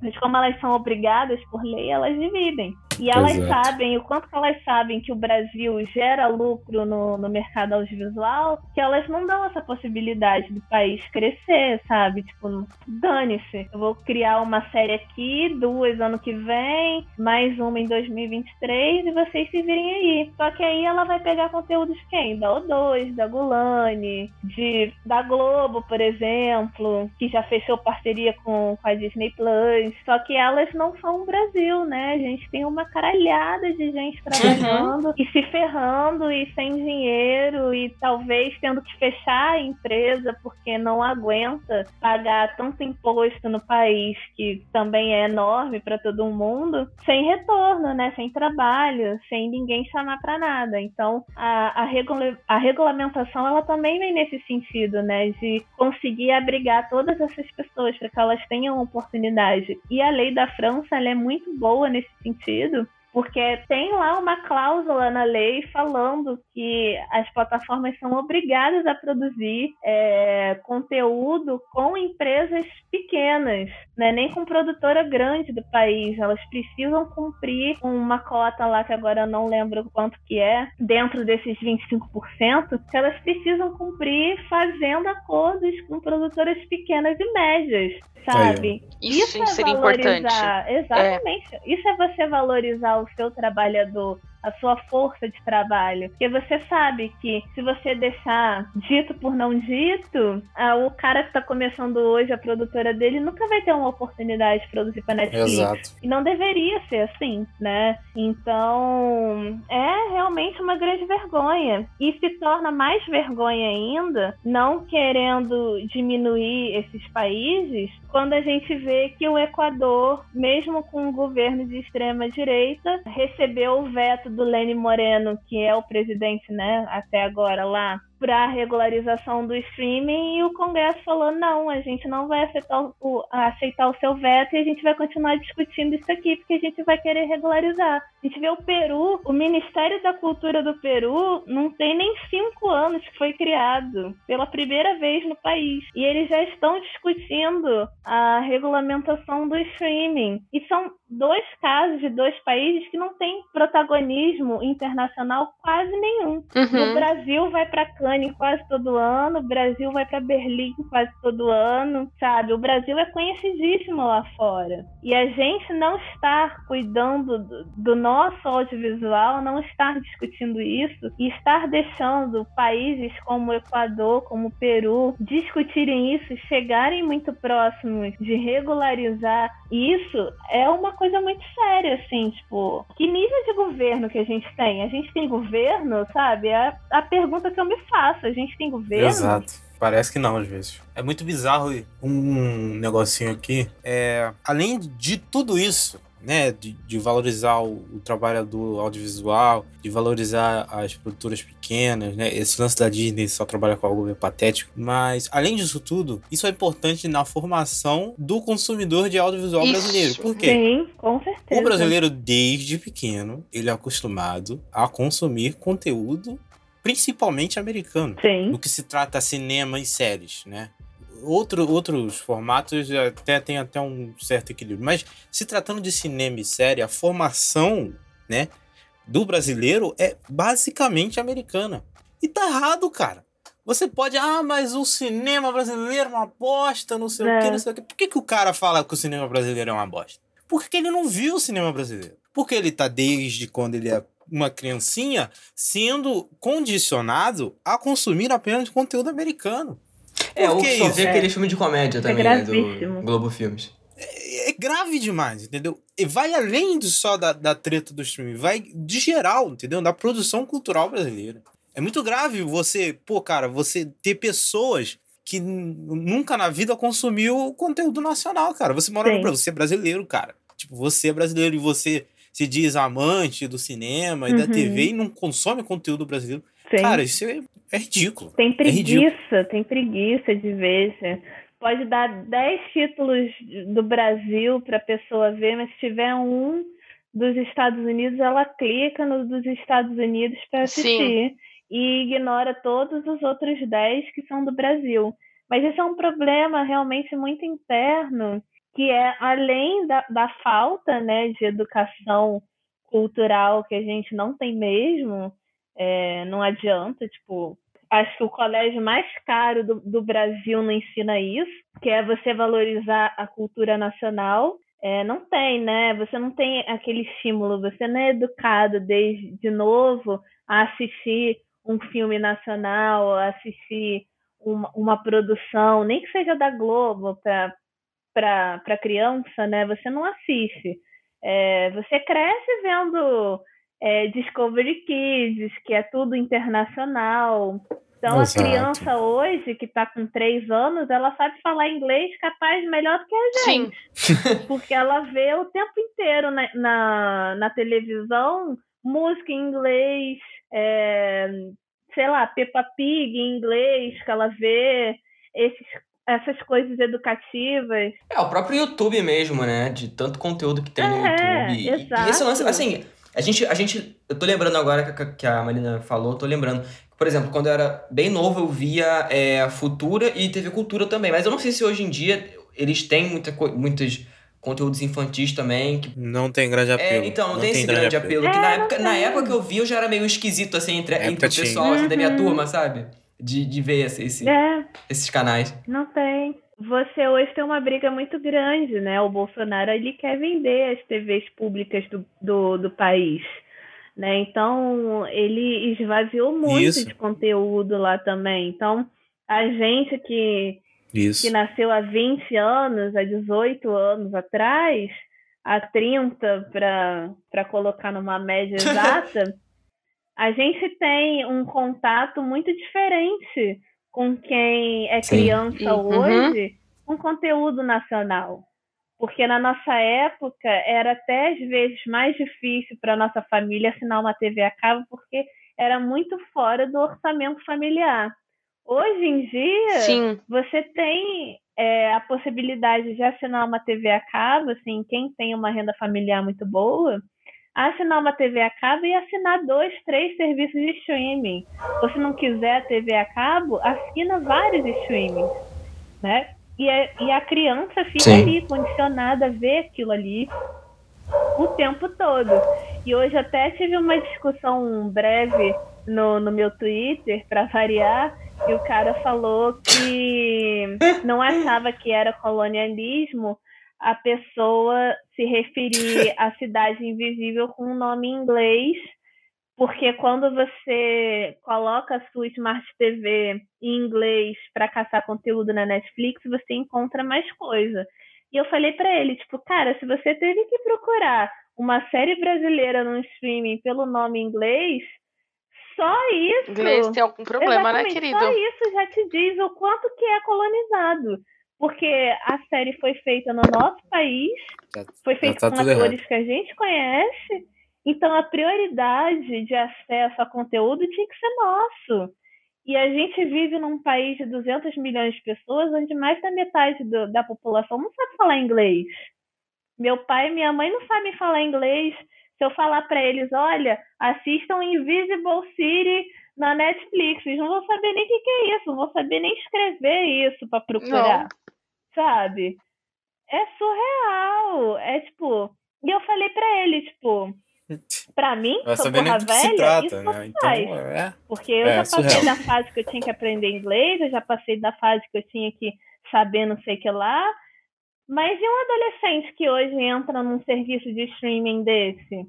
Mas como elas são obrigadas por lei, elas dividem. E elas Exato. sabem, o quanto que elas sabem que o Brasil gera lucro no, no mercado audiovisual, que elas não dão essa possibilidade do país crescer, sabe? Tipo, dane-se. Eu vou criar uma série aqui, duas ano que vem, mais uma em 2023 e vocês se virem aí. Só que aí ela vai pegar conteúdo de quem? Da O2, da Gulani, de, da Globo, por exemplo, que já fechou parceria com, com a Disney Plus. Só que elas não são o Brasil, né? A gente tem uma caralhada de gente trabalhando uhum. e se ferrando e sem dinheiro e talvez tendo que fechar a empresa porque não aguenta pagar tanto imposto no país que também é enorme para todo mundo, sem retorno, né? Sem trabalho, sem ninguém chamar para nada. Então, a, a, regula a regulamentação ela também vem nesse sentido, né? De conseguir abrigar todas essas pessoas para que elas tenham oportunidade. E a lei da França ela é muito boa nesse sentido, porque tem lá uma cláusula na lei falando que as plataformas são obrigadas a produzir é, conteúdo com empresas pequenas, né? nem com produtora grande do país. Elas precisam cumprir uma cota lá, que agora eu não lembro quanto que é, dentro desses 25%, que elas precisam cumprir fazendo acordos com produtoras pequenas e médias sabe? Isso, Isso é seria importante. Exatamente. É. Isso é você valorizar o seu trabalhador, a sua força de trabalho. Porque você sabe que se você deixar dito por não dito, ah, o cara que está começando hoje, a produtora dele, nunca vai ter uma oportunidade de produzir para Netflix. Exato. E não deveria ser assim, né? Então, é realmente uma grande vergonha. E se torna mais vergonha ainda, não querendo diminuir esses países, quando a gente vê que o Equador, mesmo com um governo de extrema direita, recebeu o veto do Lênin Moreno, que é o presidente, né, até agora lá, para a regularização do streaming e o Congresso falou: não, a gente não vai aceitar o, aceitar o seu veto e a gente vai continuar discutindo isso aqui, porque a gente vai querer regularizar. A gente vê o Peru, o Ministério da Cultura do Peru não tem nem cinco anos que foi criado pela primeira vez no país. E eles já estão discutindo a regulamentação do streaming. E são dois casos de dois países que não têm protagonismo internacional quase nenhum. Uhum. O Brasil vai para Quase todo ano, o Brasil vai para Berlim quase todo ano, sabe? O Brasil é conhecidíssimo lá fora. E a gente não estar cuidando do, do nosso audiovisual, não estar discutindo isso e estar deixando países como o Equador, como o Peru discutirem isso, chegarem muito próximos de regularizar isso, é uma coisa muito séria, assim, tipo, que nível de governo que a gente tem? A gente tem governo, sabe? É a pergunta que eu me faço. A gente tem governo? Exato. Parece que não, às vezes. É muito bizarro um negocinho aqui. É, além de tudo isso, né, de, de valorizar o, o, trabalho do audiovisual, de valorizar as produtoras pequenas, né, esse lance da Disney só trabalha com algo meio patético, mas além disso tudo, isso é importante na formação do consumidor de audiovisual isso. brasileiro. Por quê? Sim, com certeza. O brasileiro, desde pequeno, ele é acostumado a consumir conteúdo principalmente americano, Sim. no que se trata cinema e séries, né? outro, outros formatos até tem até um certo equilíbrio. Mas se tratando de cinema e série, a formação, né, do brasileiro é basicamente americana. E tá errado, cara. Você pode, ah, mas o cinema brasileiro é uma bosta, não sei é. o que, não sei o que. Por que, que o cara fala que o cinema brasileiro é uma bosta? Porque ele não viu o cinema brasileiro. Porque ele tá desde quando ele é uma criancinha sendo condicionado a consumir apenas conteúdo americano. É, ou que só isso? ver aquele filme de comédia também, né, gravíssimo. do Globo Filmes. é grave demais, entendeu? E vai além de só da, da treta do streaming, vai de geral, entendeu? Da produção cultural brasileira. É muito grave você, pô, cara, você ter pessoas que nunca na vida consumiu conteúdo nacional, cara. Você mora no Sim. Brasil, você é brasileiro, cara. Tipo, você é brasileiro e você se diz amante do cinema e da Uhum. TV e não consome conteúdo brasileiro. Sim. Cara, isso é, é ridículo. Tem É ridículo. preguiça, tem preguiça de ver. Você Pode dar 10 títulos do Brasil para a pessoa ver, mas se tiver um dos Estados Unidos, ela clica no dos Estados Unidos para assistir e ignora todos os outros 10 que são do Brasil. Mas esse é um problema realmente muito interno, que é além da, da falta né, de educação cultural que a gente não tem mesmo, é, não adianta, tipo, acho que o colégio mais caro do, do Brasil não ensina isso, que é você valorizar a cultura nacional. É, não tem, né? Você não tem aquele estímulo, você não é educado desde de novo a assistir um filme nacional, a assistir uma, uma produção, nem que seja da Globo para criança, né? Você não assiste. É, você cresce vendo é, Discovery Kids, que é tudo internacional. Então, Exato. a criança hoje, que está com três anos, ela sabe falar inglês capaz melhor do que a Sim. gente. Porque ela vê o tempo inteiro na, na, na televisão música em inglês, é, sei lá, Peppa Pig em inglês, que ela vê esses, essas coisas educativas. É, o próprio YouTube mesmo, né? De tanto conteúdo que tem no É, YouTube. E- E, exato. esse lance, assim, a gente, a gente. Eu tô lembrando agora que, a- que a Marina falou, eu tô lembrando. Por exemplo, quando eu era bem novo, eu via é, Futura e TV Cultura também. Mas eu não sei se hoje em dia eles têm muita, muitos conteúdos infantis também. Que, Não tem grande apelo. é, então, não, tem, esse grande apelo. que É, na, não época, na tem. época que eu vi, eu já era meio esquisito, assim, entre, É, entre o pessoal assim, da minha Uhum. turma, sabe? De, de ver esse, esse- É, esses canais. não tem. Você hoje tem uma briga muito grande, né? O Bolsonaro ele quer vender as TVs públicas do, do, do país. Né? Então, ele esvaziou muito Isso. de conteúdo lá também. Então, a gente que, Isso. que nasceu há 20 anos, há 18 anos atrás, há 30 para colocar numa média exata, a gente tem um contato muito diferente com quem é Sim. criança uhum. hoje com conteúdo nacional. Porque na nossa época era até às vezes mais difícil para nossa família assinar uma TV a cabo porque era muito fora do orçamento familiar. Hoje em dia, Sim. você tem é, a possibilidade de assinar uma TV a cabo, assim, quem tem uma renda familiar muito boa, assinar uma TV a cabo e assinar dois, três serviços de streaming. Ou se não quiser a TV a cabo, assina vários streamings, né? E a, e a criança fica Sim. ali, condicionada a ver aquilo ali o tempo todo. E hoje até tive uma discussão breve no, no meu Twitter, para variar, e o cara falou que não achava que era colonialismo a pessoa se referir à cidade invisível com um nome em inglês, porque quando você coloca a sua Smart TV em inglês para caçar conteúdo na Netflix, você encontra mais coisa. E eu falei para ele, tipo, cara, se você teve que procurar uma série brasileira no streaming pelo nome inglês, só isso. Inglês tem algum problema, né, querido? Só isso já te diz o quanto que é colonizado. Porque a série foi feita no nosso país, Já- foi já feita tá com atores errado. que a gente conhece, então a prioridade de acesso a conteúdo tinha que ser nosso. E a gente vive num país de 200 milhões de pessoas, onde mais da metade do- da população não sabe falar inglês. Meu pai e minha mãe não sabem falar inglês. Se eu falar para eles, olha, assistam Invisible City na Netflix, eles não vão saber nem o que, que é isso, não vão saber nem escrever isso para procurar, sabe? É surreal. É tipo. E eu falei para ele, tipo, pra mim, Vai sou porra velha, trata, isso né? não Então, faz. é. Porque eu É, já passei surreal. da fase que eu tinha que aprender inglês, eu já passei da fase que eu tinha que saber não sei o que lá. Mas e um adolescente que hoje entra num serviço de streaming desse?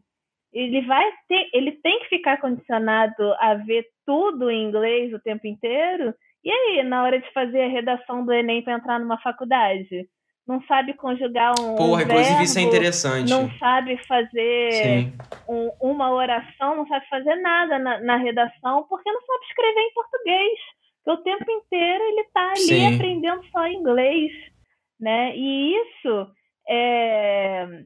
ele vai ter, ele tem que ficar condicionado a ver tudo em inglês o tempo inteiro. E aí, na hora de fazer a redação do Enem para entrar numa faculdade? Não sabe conjugar um. Porra, um inclusive verbo, isso é interessante. Não sabe fazer um- uma oração, não sabe fazer nada na, na redação, porque não sabe escrever em português. O tempo inteiro ele está ali Sim. aprendendo só inglês. Né? E isso é,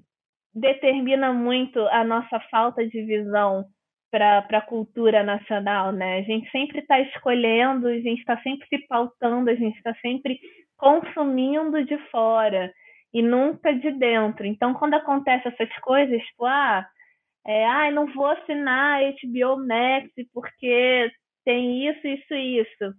determina muito a nossa falta de visão para a cultura nacional, né? A gente sempre está escolhendo, a gente está sempre se pautando, a gente está sempre consumindo de fora e nunca de dentro. Então, quando acontece essas coisas, tipo, ah, é, ah, não vou assinar HBO Max porque tem isso, isso e isso.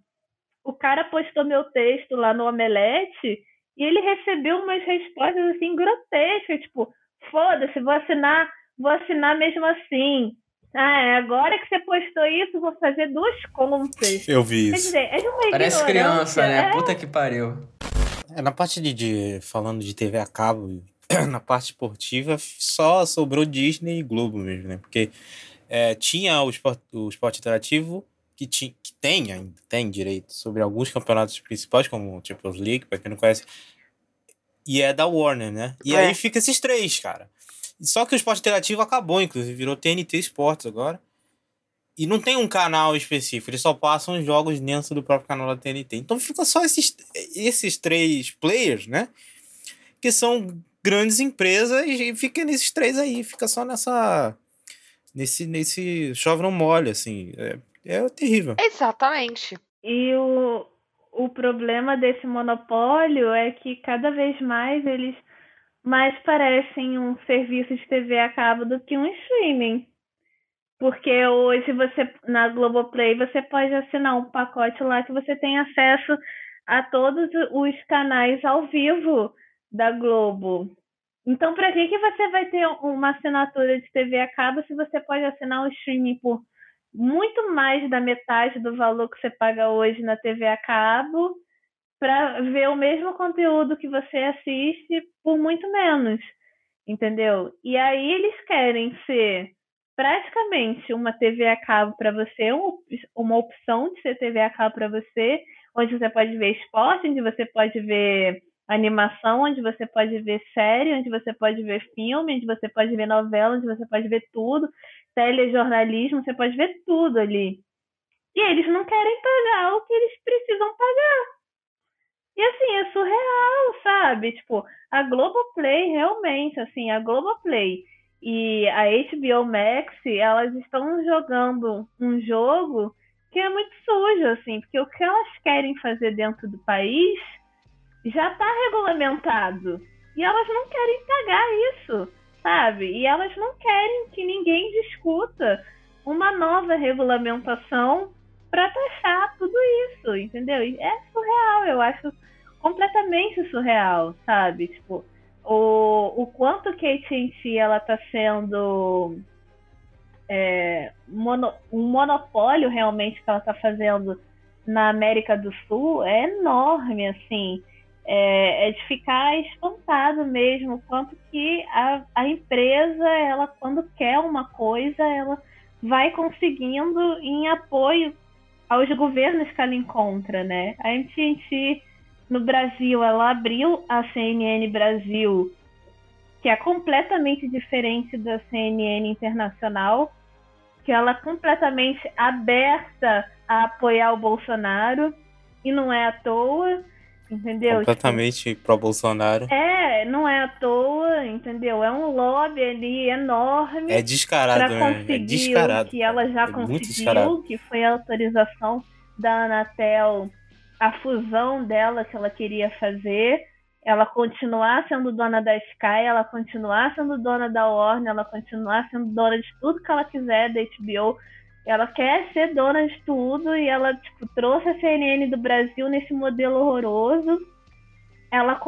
O cara postou meu texto lá no Omelete e ele recebeu umas respostas assim grotescas, tipo, foda-se, vou assinar, vou assinar mesmo assim. Ah, é, agora que você postou isso, vou fazer duas contas. Eu vi Quer isso. dizer, é de uma Parece criança, né? é. Puta que pariu. É, na parte de, de- falando de TV a cabo, na parte esportiva, só sobrou Disney e Globo mesmo, né? Porque é, tinha o esporte, o esporte interativo que, ti, que tem ainda, tem direito sobre alguns campeonatos principais, como o Champions League, pra quem não conhece, e é da Warner, né? E É. aí fica esses três, cara. Só que o esporte interativo acabou, inclusive, virou TNT Sports agora. E não tem um canal específico, eles só passam os jogos dentro do próprio canal da TNT. Então fica só esses, esses três players, né? Que são grandes empresas e fica nesses três aí, fica só nessa. Nesse, nesse chove não molha, assim. É, é terrível. Exatamente. E o, o problema desse monopólio é que cada vez mais eles mais parecem um serviço de TV a cabo do que um streaming. Porque hoje você na Globoplay você pode assinar um pacote lá que você tem acesso a todos os canais ao vivo da Globo. Então, para que, que você vai ter uma assinatura de TV a cabo se você pode assinar o streaming por muito mais da metade do valor que você paga hoje na TV a cabo para ver o mesmo conteúdo que você assiste por muito menos, entendeu? E aí eles querem ser praticamente uma TV a cabo para você, um- uma opção de ser TV a cabo para você, onde você pode ver esporte, onde você pode ver animação, onde você pode ver série, onde você pode ver filme, onde você pode ver novela, onde você pode ver tudo, telejornalismo, você pode ver tudo ali. E eles não querem pagar o que eles precisam pagar. E assim, é surreal, sabe? Tipo, a Globoplay realmente, assim, a Globoplay e a HBO Max, elas estão jogando um jogo que é muito sujo, assim, porque o que elas querem fazer dentro do país já está regulamentado. E elas não querem pagar isso, sabe? E elas não querem que ninguém discuta uma nova regulamentação para taxar tudo isso, entendeu? E é surreal, eu acho completamente surreal, sabe? Tipo, o, o quanto AT&T ela tá sendo é, mono- um monopólio realmente que ela tá fazendo na América do Sul é enorme, assim. É, é de ficar espantado mesmo quanto que a, a empresa, ela quando quer uma coisa, ela vai conseguindo em apoio aos governos que ela encontra, né? A AT&T no Brasil, ela abriu a CNN Brasil, que é completamente diferente da CNN Internacional, que ela é completamente aberta a apoiar o Bolsonaro, e não é à toa, entendeu? Completamente pró-Bolsonaro. É, não é à toa, entendeu? É um lobby ali enorme É descarado, para né? conseguir É descarado. o que ela já É conseguiu, que foi a autorização da Anatel, a fusão dela que ela queria fazer, ela continuar sendo dona da Sky, ela continuar sendo dona da Warner, ela continuar sendo dona de tudo que ela quiser da HBO. Ela quer ser dona de tudo e ela tipo, trouxe a CNN do Brasil nesse modelo horroroso. Ela,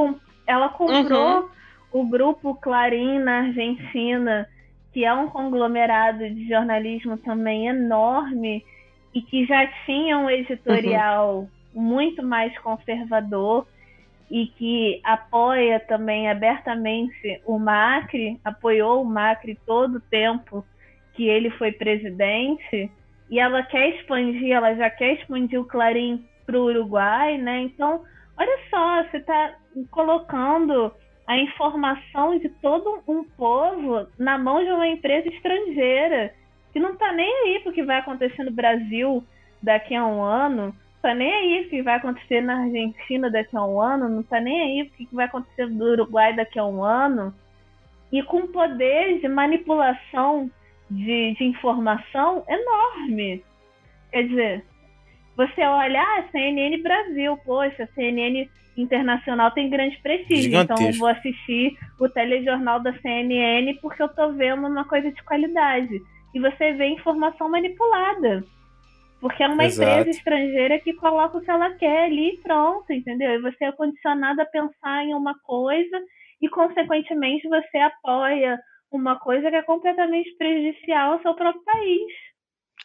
ela comprou o grupo Clarim na Argentina, que é um conglomerado de jornalismo também enorme e que já tinha um editorial muito mais conservador e que apoia também abertamente o Macri, apoiou o Macri todo o tempo que ele foi presidente e ela quer expandir, ela já quer expandir o Clarim para o Uruguai, né? Então, olha só, você está colocando a informação de todo um povo na mão de uma empresa estrangeira que não está nem aí para o que vai acontecer no Brasil daqui a um ano, tá nem aí o que vai acontecer na Argentina daqui a um ano, não tá nem aí o que vai acontecer no Uruguai daqui a um ano, e com poder de manipulação de, de informação enorme. Quer dizer, você olha, ah, CNN Brasil, poxa, a CNN Internacional tem grande prestígio, então eu vou assistir o telejornal da CNN porque eu tô vendo uma coisa de qualidade. E você vê informação manipulada. Porque é uma Exato. empresa estrangeira que coloca o que ela quer ali e pronto, entendeu? E você é condicionado a pensar em uma coisa e, consequentemente, você apoia uma coisa que é completamente prejudicial ao seu próprio país.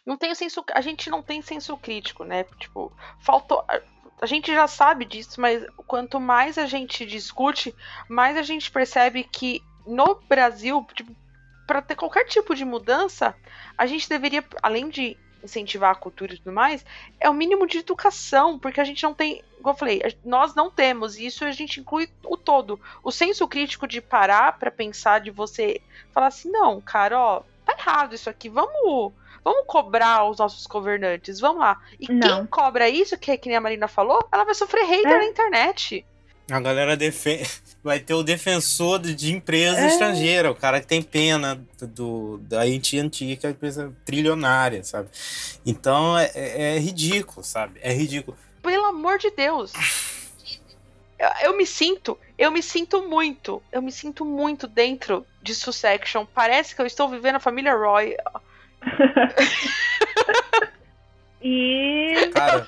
Não tem senso, a gente não tem senso crítico, né? Tipo, faltou. A gente já sabe disso, mas quanto mais a gente discute, mais a gente percebe que no Brasil, tipo, para ter qualquer tipo de mudança, a gente deveria, além de incentivar a cultura e tudo mais, é o mínimo de educação, porque a gente não tem, como eu falei, nós não temos, e isso a gente inclui o todo. O senso crítico de parar para pensar, de você falar assim, não, cara, ó, tá errado isso aqui, vamos. Vamos cobrar os nossos governantes, vamos lá. E não. quem cobra isso, que é que nem a Marina falou, ela vai sofrer hater é. na internet. A galera defende. Vai ter o defensor de empresa é. estrangeira, o cara que tem pena do, da AT&T, que é a empresa trilionária, sabe? Então é, é, é ridículo, sabe? É ridículo. Pelo amor de Deus. Eu, eu, me sinto, eu me sinto muito, eu me sinto muito dentro de Sussection. Parece que eu estou vivendo a família Roy. E. Cara,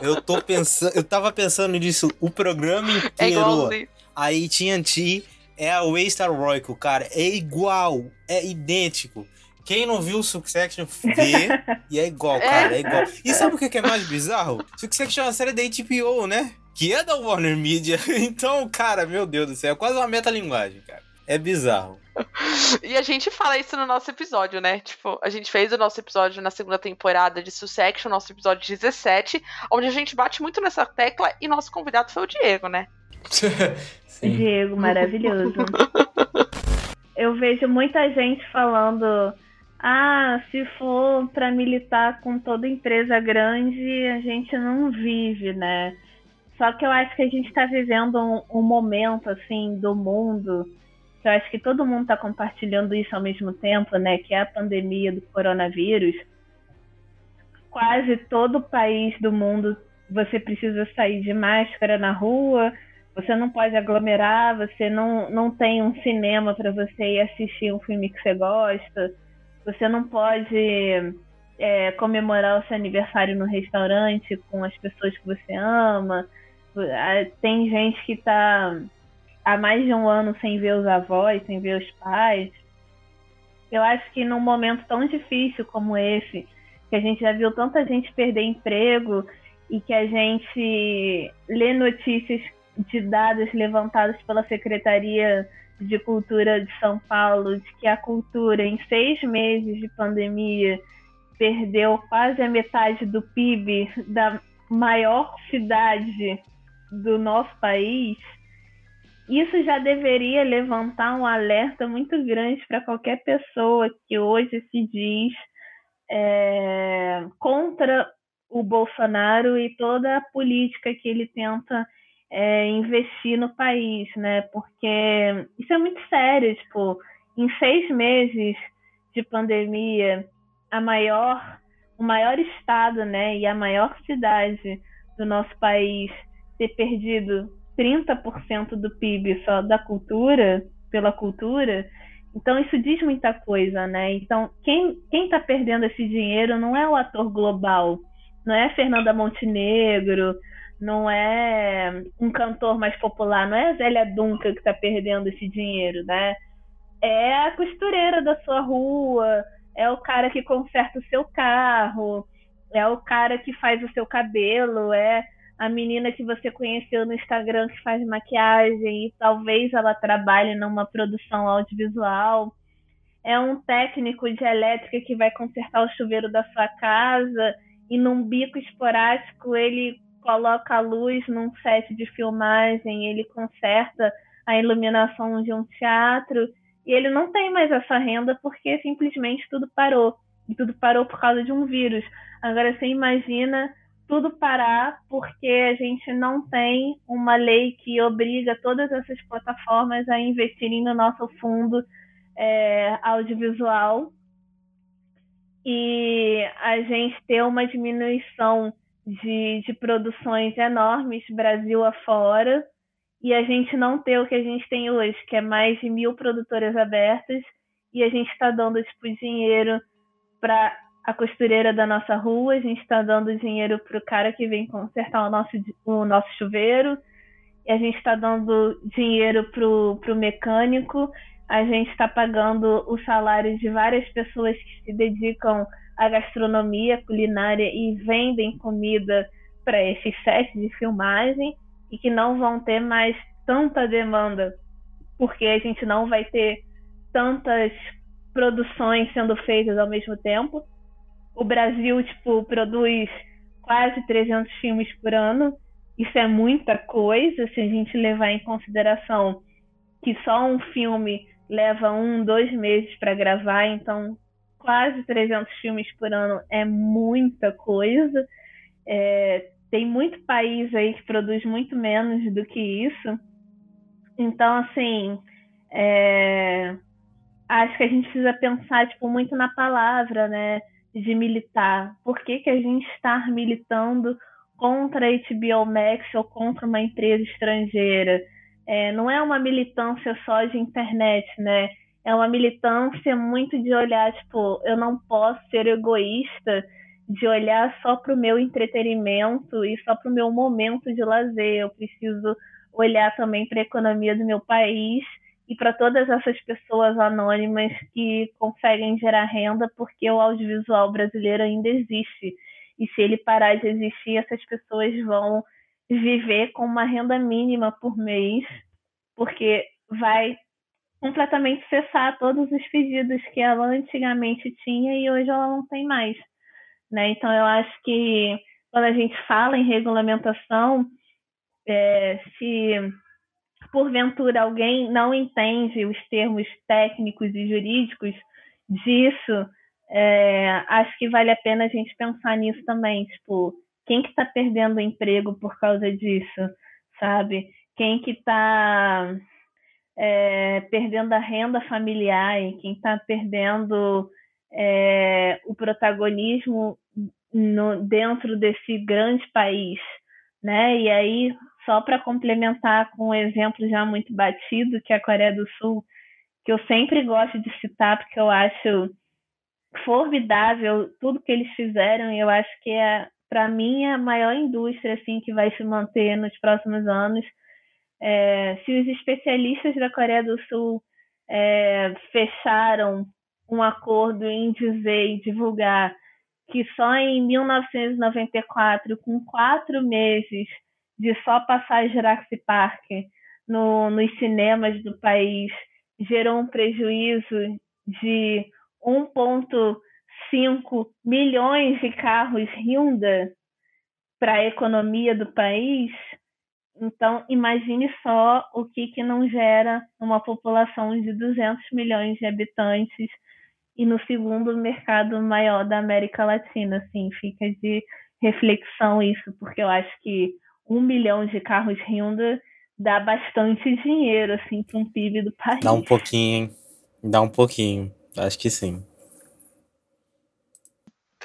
eu tô pensando. Eu tava pensando nisso o programa é inteiro. É a AT&T é a Waystar Royco, cara. É igual. É idêntico. Quem não viu o Succession vê e é igual, cara. É igual. E sabe o que é mais bizarro? Succession é uma série da HBO, né? Que é da Warner Media. Então, cara, meu Deus do céu, é quase uma metalinguagem, cara. É bizarro. e a gente fala isso no nosso episódio, né? Tipo, a gente fez o nosso episódio na segunda temporada de Sussection, nosso episódio 17, onde a gente bate muito nessa tecla e nosso convidado foi o Diego, né? Diego, maravilhoso. Eu vejo muita gente falando: ah, se for para militar com toda empresa grande, a gente não vive, né? Só que eu acho que a gente está vivendo um, um momento assim do mundo eu acho que todo mundo está compartilhando isso ao mesmo tempo, né? Que é a pandemia do coronavírus. Quase todo país do mundo você precisa sair de máscara na rua, você não pode aglomerar, você não, não tem um cinema para você ir assistir um filme que você gosta, você não pode é, comemorar o seu aniversário no restaurante com as pessoas que você ama. Tem gente que está há mais de um ano sem ver os avós, sem ver os pais. Eu acho que num momento tão difícil como esse, que a gente já viu tanta gente perder emprego e que a gente lê notícias de dados levantados pela Secretaria de Cultura de São Paulo, de que a cultura, em seis meses de pandemia, perdeu quase a metade do PIB da maior cidade do nosso país isso já deveria levantar um alerta muito grande para qualquer pessoa que hoje se diz é, contra o Bolsonaro e toda a política que ele tenta é, investir no país, né? Porque isso é muito sério, tipo, em seis meses de pandemia, a maior, o maior estado, né, e a maior cidade do nosso país ter perdido 30% do PIB só da cultura, pela cultura, então isso diz muita coisa, né? Então quem quem está perdendo esse dinheiro não é o ator global, não é Fernanda Montenegro, não é um cantor mais popular, não é a Zélia Duncan que está perdendo esse dinheiro, né? É a costureira da sua rua, é o cara que conserta o seu carro, é o cara que faz o seu cabelo, é a menina que você conheceu no Instagram que faz maquiagem e talvez ela trabalhe numa produção audiovisual. é um técnico de elétrica que vai consertar o chuveiro da sua casa e num bico esporádico ele coloca a luz num set de filmagem, ele conserta a iluminação de um teatro e ele não tem mais essa renda porque simplesmente tudo parou. E tudo parou por causa de um vírus. Agora você imagina tudo parar porque a gente não tem uma lei que obriga todas essas plataformas a investirem no nosso fundo é, audiovisual. E a gente ter uma diminuição de, de produções enormes Brasil afora e a gente não ter o que a gente tem hoje, que é mais de mil produtoras abertas e a gente está dando tipo dinheiro para a costureira da nossa rua, a gente está dando dinheiro para o cara que vem consertar o nosso, o nosso chuveiro, a gente está dando dinheiro para o mecânico, a gente está pagando o salário de várias pessoas que se dedicam à gastronomia, culinária e vendem comida para esses sets de filmagem e que não vão ter mais tanta demanda, porque a gente não vai ter tantas produções sendo feitas ao mesmo tempo. O Brasil, tipo, produz quase 300 filmes por ano. Isso é muita coisa se a gente levar em consideração que só um filme leva um, dois meses para gravar, então quase 300 filmes por ano é muita coisa. É, tem muito país aí que produz muito menos do que isso. Então, assim, é, acho que a gente precisa pensar tipo, muito na palavra, né? De militar. Por que, que a gente está militando contra a HBO Max ou contra uma empresa estrangeira? É, não é uma militância só de internet, né? É uma militância muito de olhar, tipo, eu não posso ser egoísta de olhar só para o meu entretenimento e só para o meu momento de lazer. Eu preciso olhar também para a economia do meu país e para todas essas pessoas anônimas que conseguem gerar renda porque o audiovisual brasileiro ainda existe. E se ele parar de existir, essas pessoas vão viver com uma renda mínima por mês, porque vai completamente cessar todos os pedidos que ela antigamente tinha e hoje ela não tem mais. Né? Então, eu acho que quando a gente fala em regulamentação, é, se porventura alguém não entende os termos técnicos e jurídicos disso, é, acho que vale a pena a gente pensar nisso também. Tipo, quem que está perdendo emprego por causa disso, sabe? Quem que está é, perdendo a renda familiar e quem está perdendo é, o protagonismo no, dentro desse grande país, né? E aí só para complementar com um exemplo já muito batido, que é a Coreia do Sul, que eu sempre gosto de citar, porque eu acho formidável tudo que eles fizeram, e eu acho que é, para mim, a maior indústria assim, que vai se manter nos próximos anos. É, se os especialistas da Coreia do Sul é, fecharam um acordo em dizer e divulgar que só em 1994, com quatro meses de só passar Jurassic Park no, nos cinemas do país gerou um prejuízo de 1,5 milhões de carros Hyundai para a economia do país. Então, imagine só o que, que não gera uma população de 200 milhões de habitantes e no segundo mercado maior da América Latina. Assim, fica de reflexão isso, porque eu acho que um milhão de carros Hyundai dá bastante dinheiro, assim, para um PIB do país. Dá um pouquinho, hein? Dá um pouquinho. Acho que sim.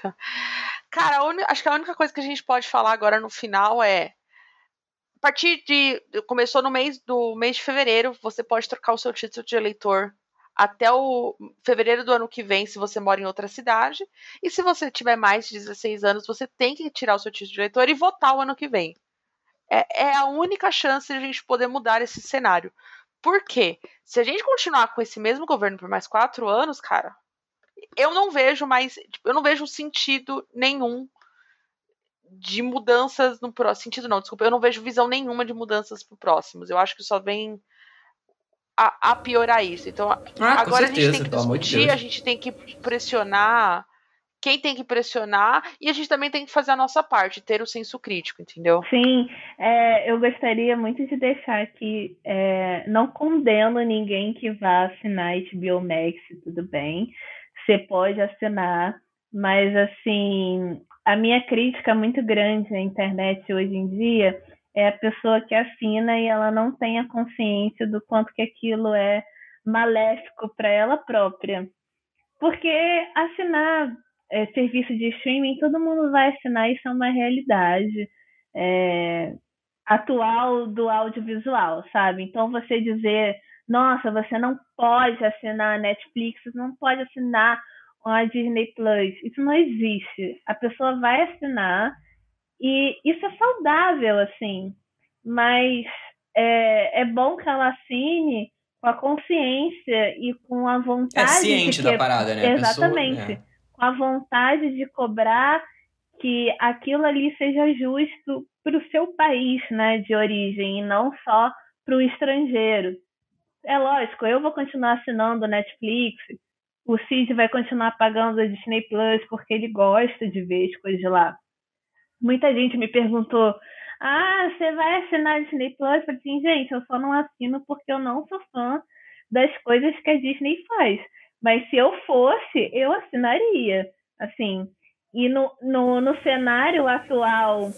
Tá. Cara, acho que a única coisa que a gente pode falar agora no final é a partir de começou no mês do mês de fevereiro, você pode trocar o seu título de eleitor até o fevereiro do ano que vem, se você mora em outra cidade. E se você tiver mais de 16 anos, você tem que tirar o seu título de eleitor e votar o ano que vem é, é a única chance de a gente poder mudar esse cenário. Por quê? Se a gente continuar com esse mesmo governo por mais quatro anos, cara, eu não vejo mais. Tipo, eu não vejo sentido nenhum de mudanças no próximo. Sentido não, desculpa, eu não vejo visão nenhuma de mudanças pro próximos. Eu acho que só vem a, a piorar isso. Então, Ah, agora a certeza, gente tem que de discutir, a gente tem que pressionar quem tem que pressionar e a gente também tem que fazer a nossa parte, ter o senso crítico, entendeu? Sim, é, eu gostaria muito de deixar que é, não condeno ninguém que vá assinar HBO Max, tudo bem. Você pode assinar, mas assim, a minha crítica muito grande à internet hoje em dia é a pessoa que assina e ela não tem a consciência do quanto que aquilo é maléfico para ela própria. Porque assinar é, serviço de streaming, todo mundo vai assinar, isso é uma realidade é, atual do audiovisual, sabe? Então você dizer, nossa, você não pode assinar a Netflix, você não pode assinar a Disney Plus, isso não existe. A pessoa vai assinar e isso é saudável, assim, mas é, é bom que ela assine com a consciência e com a vontade É ciente de da que... parada, né? A pessoa- Exatamente. é. Com a vontade de cobrar que aquilo ali seja justo para o seu país, né, de origem, e não só para o estrangeiro. É lógico, eu vou continuar assinando Netflix, o Cid vai continuar pagando a Disney Plus porque ele gosta de ver as coisas lá. Muita gente me perguntou: ah, você vai assinar a Disney Plus? Eu falei assim, gente, eu só não assino porque eu não sou fã das coisas que a Disney faz. Mas se eu fosse, eu assinaria. Assim, e no, no, no cenário atual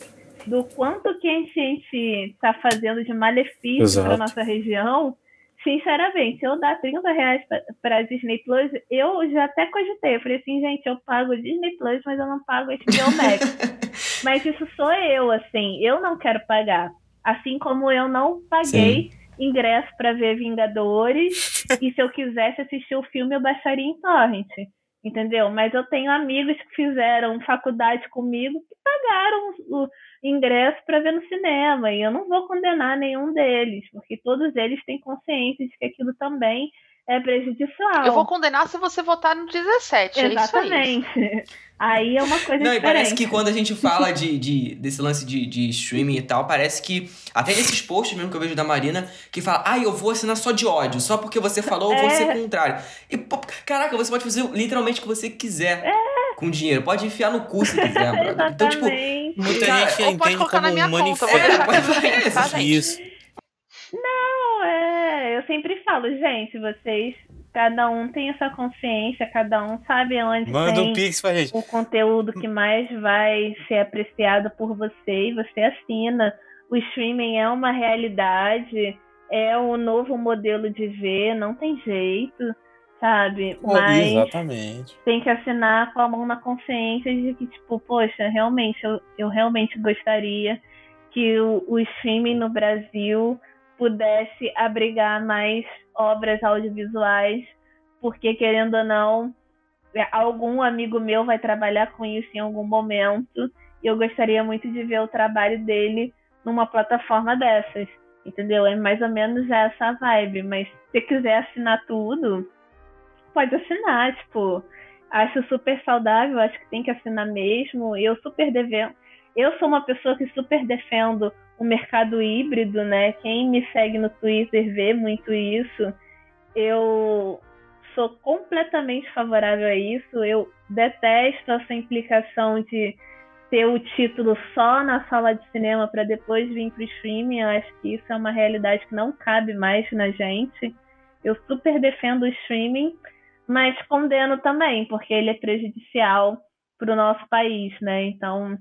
do quanto que a gente está fazendo de malefício para nossa região, sinceramente, se eu dar 30 reais para a Disney Plus, eu já até cogitei. Eu falei assim, gente, eu pago Disney Plus, mas eu não pago HBO Max. mas isso sou eu, assim, eu não quero pagar. Assim como eu não paguei ingresso para ver Vingadores e se eu quisesse assistir o filme eu baixaria em torrent, entendeu? Mas eu tenho amigos que fizeram faculdade comigo que pagaram o ingresso para ver no cinema e eu não vou condenar nenhum deles, porque todos eles têm consciência de que aquilo também é prejudicial. Eu vou condenar se você votar no 17. É isso aí. Exatamente. Aí é uma coisa Não, e diferente. parece que quando a gente fala de, de- desse lance de, de streaming e tal, parece que. Até nesses posts mesmo que eu vejo da Marina, que fala, ah, eu vou assinar só de ódio, só porque você falou, eu vou É. ser contrário. E, pô, caraca, você pode fazer literalmente o que você quiser com dinheiro. Pode enfiar no cu se quiser. Então, tipo, Exatamente. Muita Cara, gente entende como um conta, manifesto. vou deixar pode aqui no fazer link, tá, gente? Isso. Não, é, eu sempre falo, gente, vocês, cada um tem essa consciência, cada um sabe onde Manda tem um pix pra gente. o conteúdo que mais vai ser apreciado por você e você assina. O streaming é uma realidade, é o novo modelo de ver, não tem jeito, sabe? Mas Exatamente. tem que assinar com a mão na consciência de que, tipo, poxa, realmente, eu, eu realmente gostaria que o, o streaming no Brasil pudesse abrigar mais obras audiovisuais, porque, querendo ou não, é, algum amigo meu vai trabalhar com isso em algum momento, e eu gostaria muito de ver o trabalho dele numa plataforma dessas, entendeu? É mais ou menos essa vibe, mas se quiser assinar tudo, pode assinar, tipo, acho super saudável, acho que tem que assinar mesmo. Eu super devendo. Eu sou uma pessoa que super defendo o mercado híbrido, né? Quem me segue no Twitter vê muito isso. Eu sou completamente favorável a isso. Eu detesto essa implicação de ter o título só na sala de cinema para depois vir para o streaming. Eu acho que isso é uma realidade que não cabe mais na gente. Eu super defendo o streaming, mas condeno também, porque ele é prejudicial para o nosso país, né? Então,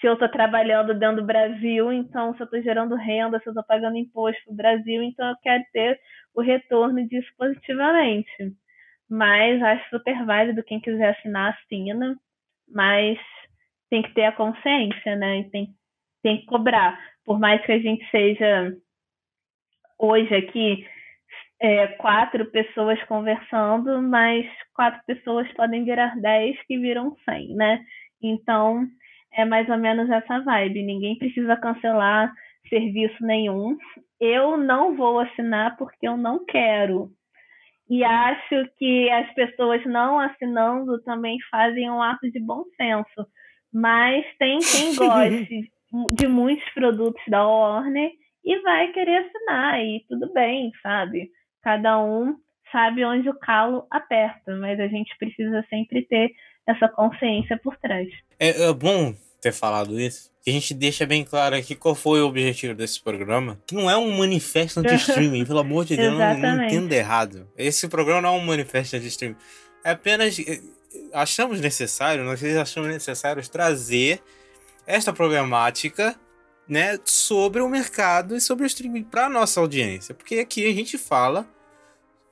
se eu estou trabalhando dentro do Brasil, então se eu estou gerando renda, se eu estou pagando imposto para o Brasil, então eu quero ter o retorno disso positivamente. Mas acho super válido quem quiser assinar, assina, mas tem que ter a consciência, né? E tem, tem que cobrar. Por mais que a gente seja hoje aqui é, quatro pessoas conversando, mas quatro pessoas podem virar dez que viram cem, né? Então é mais ou menos essa vibe. Ninguém precisa cancelar serviço nenhum. Eu não vou assinar porque eu não quero. E acho que as pessoas não assinando também fazem um ato de bom senso. Mas tem quem goste de muitos produtos da Warner e vai querer assinar, e tudo bem, sabe? cada um sabe onde o calo aperta, mas a gente precisa sempre ter essa consciência por trás. É, é bom ter falado isso. Que a gente deixa bem claro aqui qual foi o objetivo desse programa. Que não é um manifesto anti-streaming, pelo amor de Deus, não, não entenda errado. Esse programa não é um manifesto anti-streaming. É apenas. eh, Achamos necessário, nós achamos necessário trazer esta problemática né, sobre o mercado e sobre o streaming para nossa audiência. Porque aqui a gente fala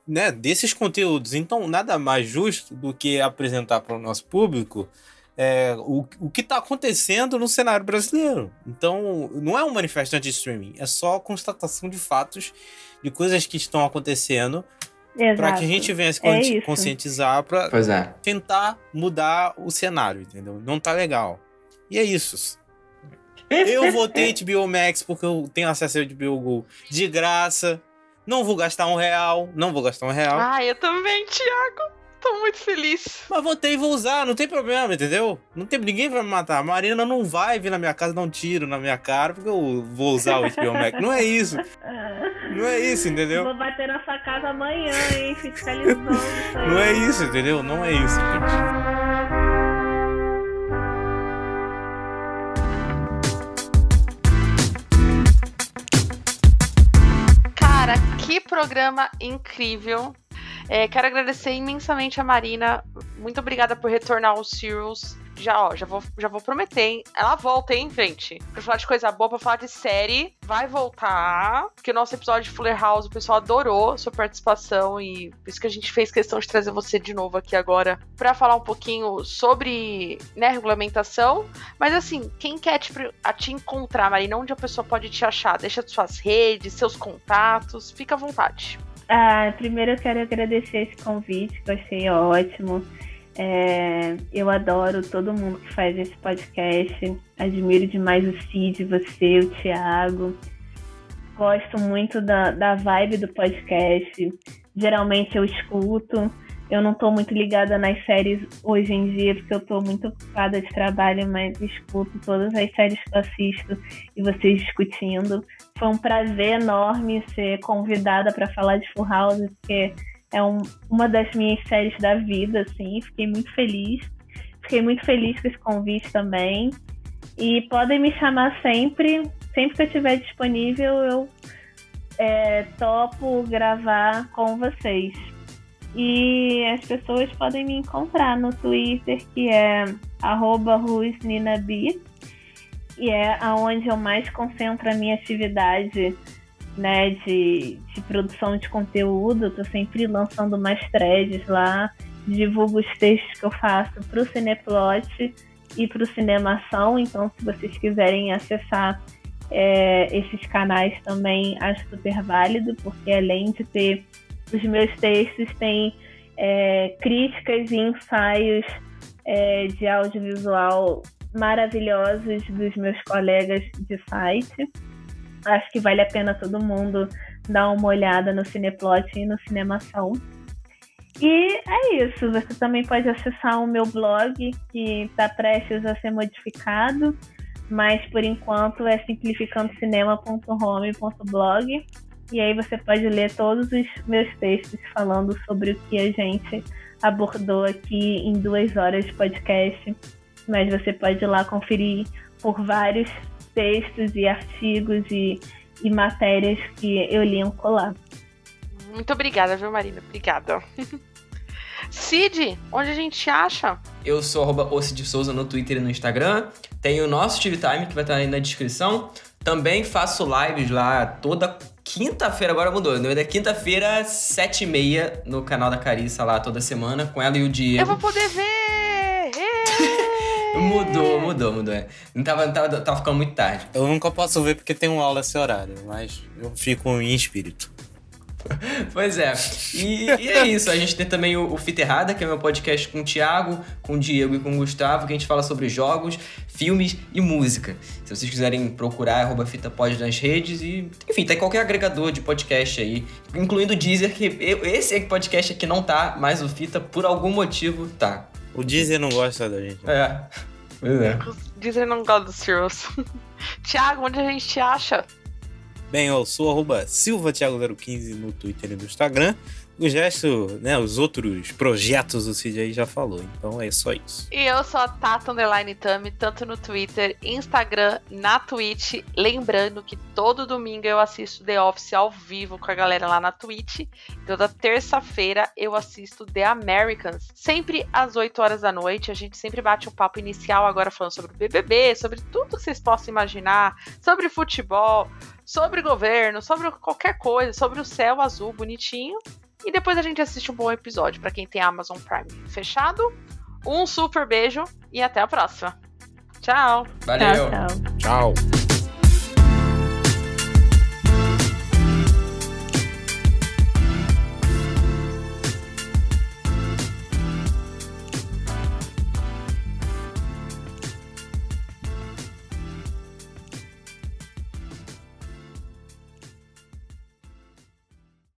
né, desses conteúdos. Então, nada mais justo do que apresentar para o nosso público é, o, o que está acontecendo no cenário brasileiro. Então, não é um manifesto anti-streaming, é só constatação de fatos, de coisas que estão acontecendo, para que a gente venha se É conscientizar para é. tentar mudar o cenário, entendeu? Não tá legal. E é isso. Eu votei HBO Max porque eu tenho acesso ao HBO Go de graça. Não vou gastar um real. Não vou gastar um real. Ah, eu também, Thiago. Tô muito feliz. Mas votei e vou usar, não tem problema, entendeu? Não tem, ninguém vai me matar. A Marina não vai vir na minha casa dar um tiro na minha cara porque eu vou usar o HBO Max. Não é isso. Não é isso, entendeu? Vou bater na sua casa amanhã, hein? Fiscalizando. Não é isso, entendeu? Não é isso, gente. Cara, que programa incrível. É, quero agradecer imensamente a Marina. Muito obrigada por retornar ao Sirius. Já, ó, já vou, já vou prometer, hein? Ela volta, hein, gente? Pra falar de coisa boa, pra falar de série. Vai voltar. Porque o nosso episódio de Fuller House, o pessoal adorou sua participação. E por isso que a gente fez questão de trazer você de novo aqui agora. Pra falar um pouquinho sobre, né, regulamentação. Mas assim, quem quer te, a te encontrar, Marina, onde a pessoa pode te achar? Deixa suas redes, seus contatos. Fica à vontade. Ah, primeiro eu quero agradecer esse convite, que eu achei ótimo. É, eu adoro todo mundo que faz esse podcast. Admiro demais o Cid, você, o Thiago. Gosto muito da, da vibe do podcast. Geralmente eu escuto. Eu não tô muito ligada nas séries hoje em dia, porque eu tô muito ocupada de trabalho, mas escuto todas as séries que eu assisto e vocês discutindo. Foi um prazer enorme ser convidada para falar de Full House, porque é um- uma das minhas séries da vida, assim. Fiquei muito feliz. Fiquei muito feliz com esse convite também. E podem me chamar sempre. Sempre que eu estiver disponível, eu é, topo gravar com vocês. E as pessoas podem me encontrar no Twitter, que é rusninabi. E é aonde eu mais concentro a minha atividade né, de, de produção de conteúdo. Eu tô sempre lançando mais threads lá, divulgo os textos que eu faço pro Cineplot e pro Cinemação. Então, se vocês quiserem acessar é, esses canais também, acho super válido, porque além de ter os meus textos, tem é, críticas e ensaios é, de audiovisual maravilhosos dos meus colegas de site. Acho que vale a pena todo mundo dar uma olhada no Cineplot e no Cinemação. E é isso. Você também pode acessar o meu blog, que está prestes a ser modificado, mas por enquanto é simplificandocinema.home.blog. E aí você pode ler todos os meus textos falando sobre o que a gente abordou aqui em duas horas de podcast. Mas você pode ir lá conferir por vários textos e artigos e, e matérias que eu linko lá. Muito obrigada, viu, Marina? Obrigada. Cid, onde a gente acha? Eu sou arroba Souza no Twitter e no Instagram. Tem o nosso TV Time, que vai estar aí na descrição. Também faço lives lá toda quinta-feira, agora mudou. Na verdade, quinta-feira, sete e meia, no canal da Carissa lá toda semana, com ela e o Diego. Eu vou poder ver! Mudou, mudou, mudou. É. Não tava, não tava, tava ficando muito tarde. Eu nunca posso ver porque tem uma aula esse horário, mas eu fico em espírito. Pois é. E, e é isso. A gente tem também o, o Fita Errada, que é meu podcast com o Thiago, com o Diego e com o Gustavo, que a gente fala sobre jogos, filmes e música. Se vocês quiserem procurar, arroba Fita Pod nas redes e... Enfim, tá em qualquer agregador de podcast aí, incluindo o Deezer, que eu- esse podcast aqui não tá, mas o Fita, por algum motivo, tá. O Deezer não gosta da gente. É. Pois é. Dizer não gosta do Sirius. Tiago, onde a gente te acha? Bem, eu sou arroba silvatiago015 no Twitter e no Instagram. O gesto, né, os outros projetos o Cid aí já falou, então é só isso. E eu sou a Tata Underline Tami, tanto no Twitter, Instagram, na Twitch. Lembrando que todo domingo eu assisto The Office ao vivo com a galera lá na Twitch. Toda terça-feira eu assisto The Americans, sempre às 8 horas da noite. A gente sempre bate um papo inicial agora falando sobre o BBB, sobre tudo que vocês possam imaginar, sobre futebol, sobre governo, sobre qualquer coisa, sobre o céu azul bonitinho. E depois a gente assiste um bom episódio para quem tem Amazon Prime. Fechado? Um super beijo e até a próxima. Tchau. Valeu. Tchau, tchau. Tchau.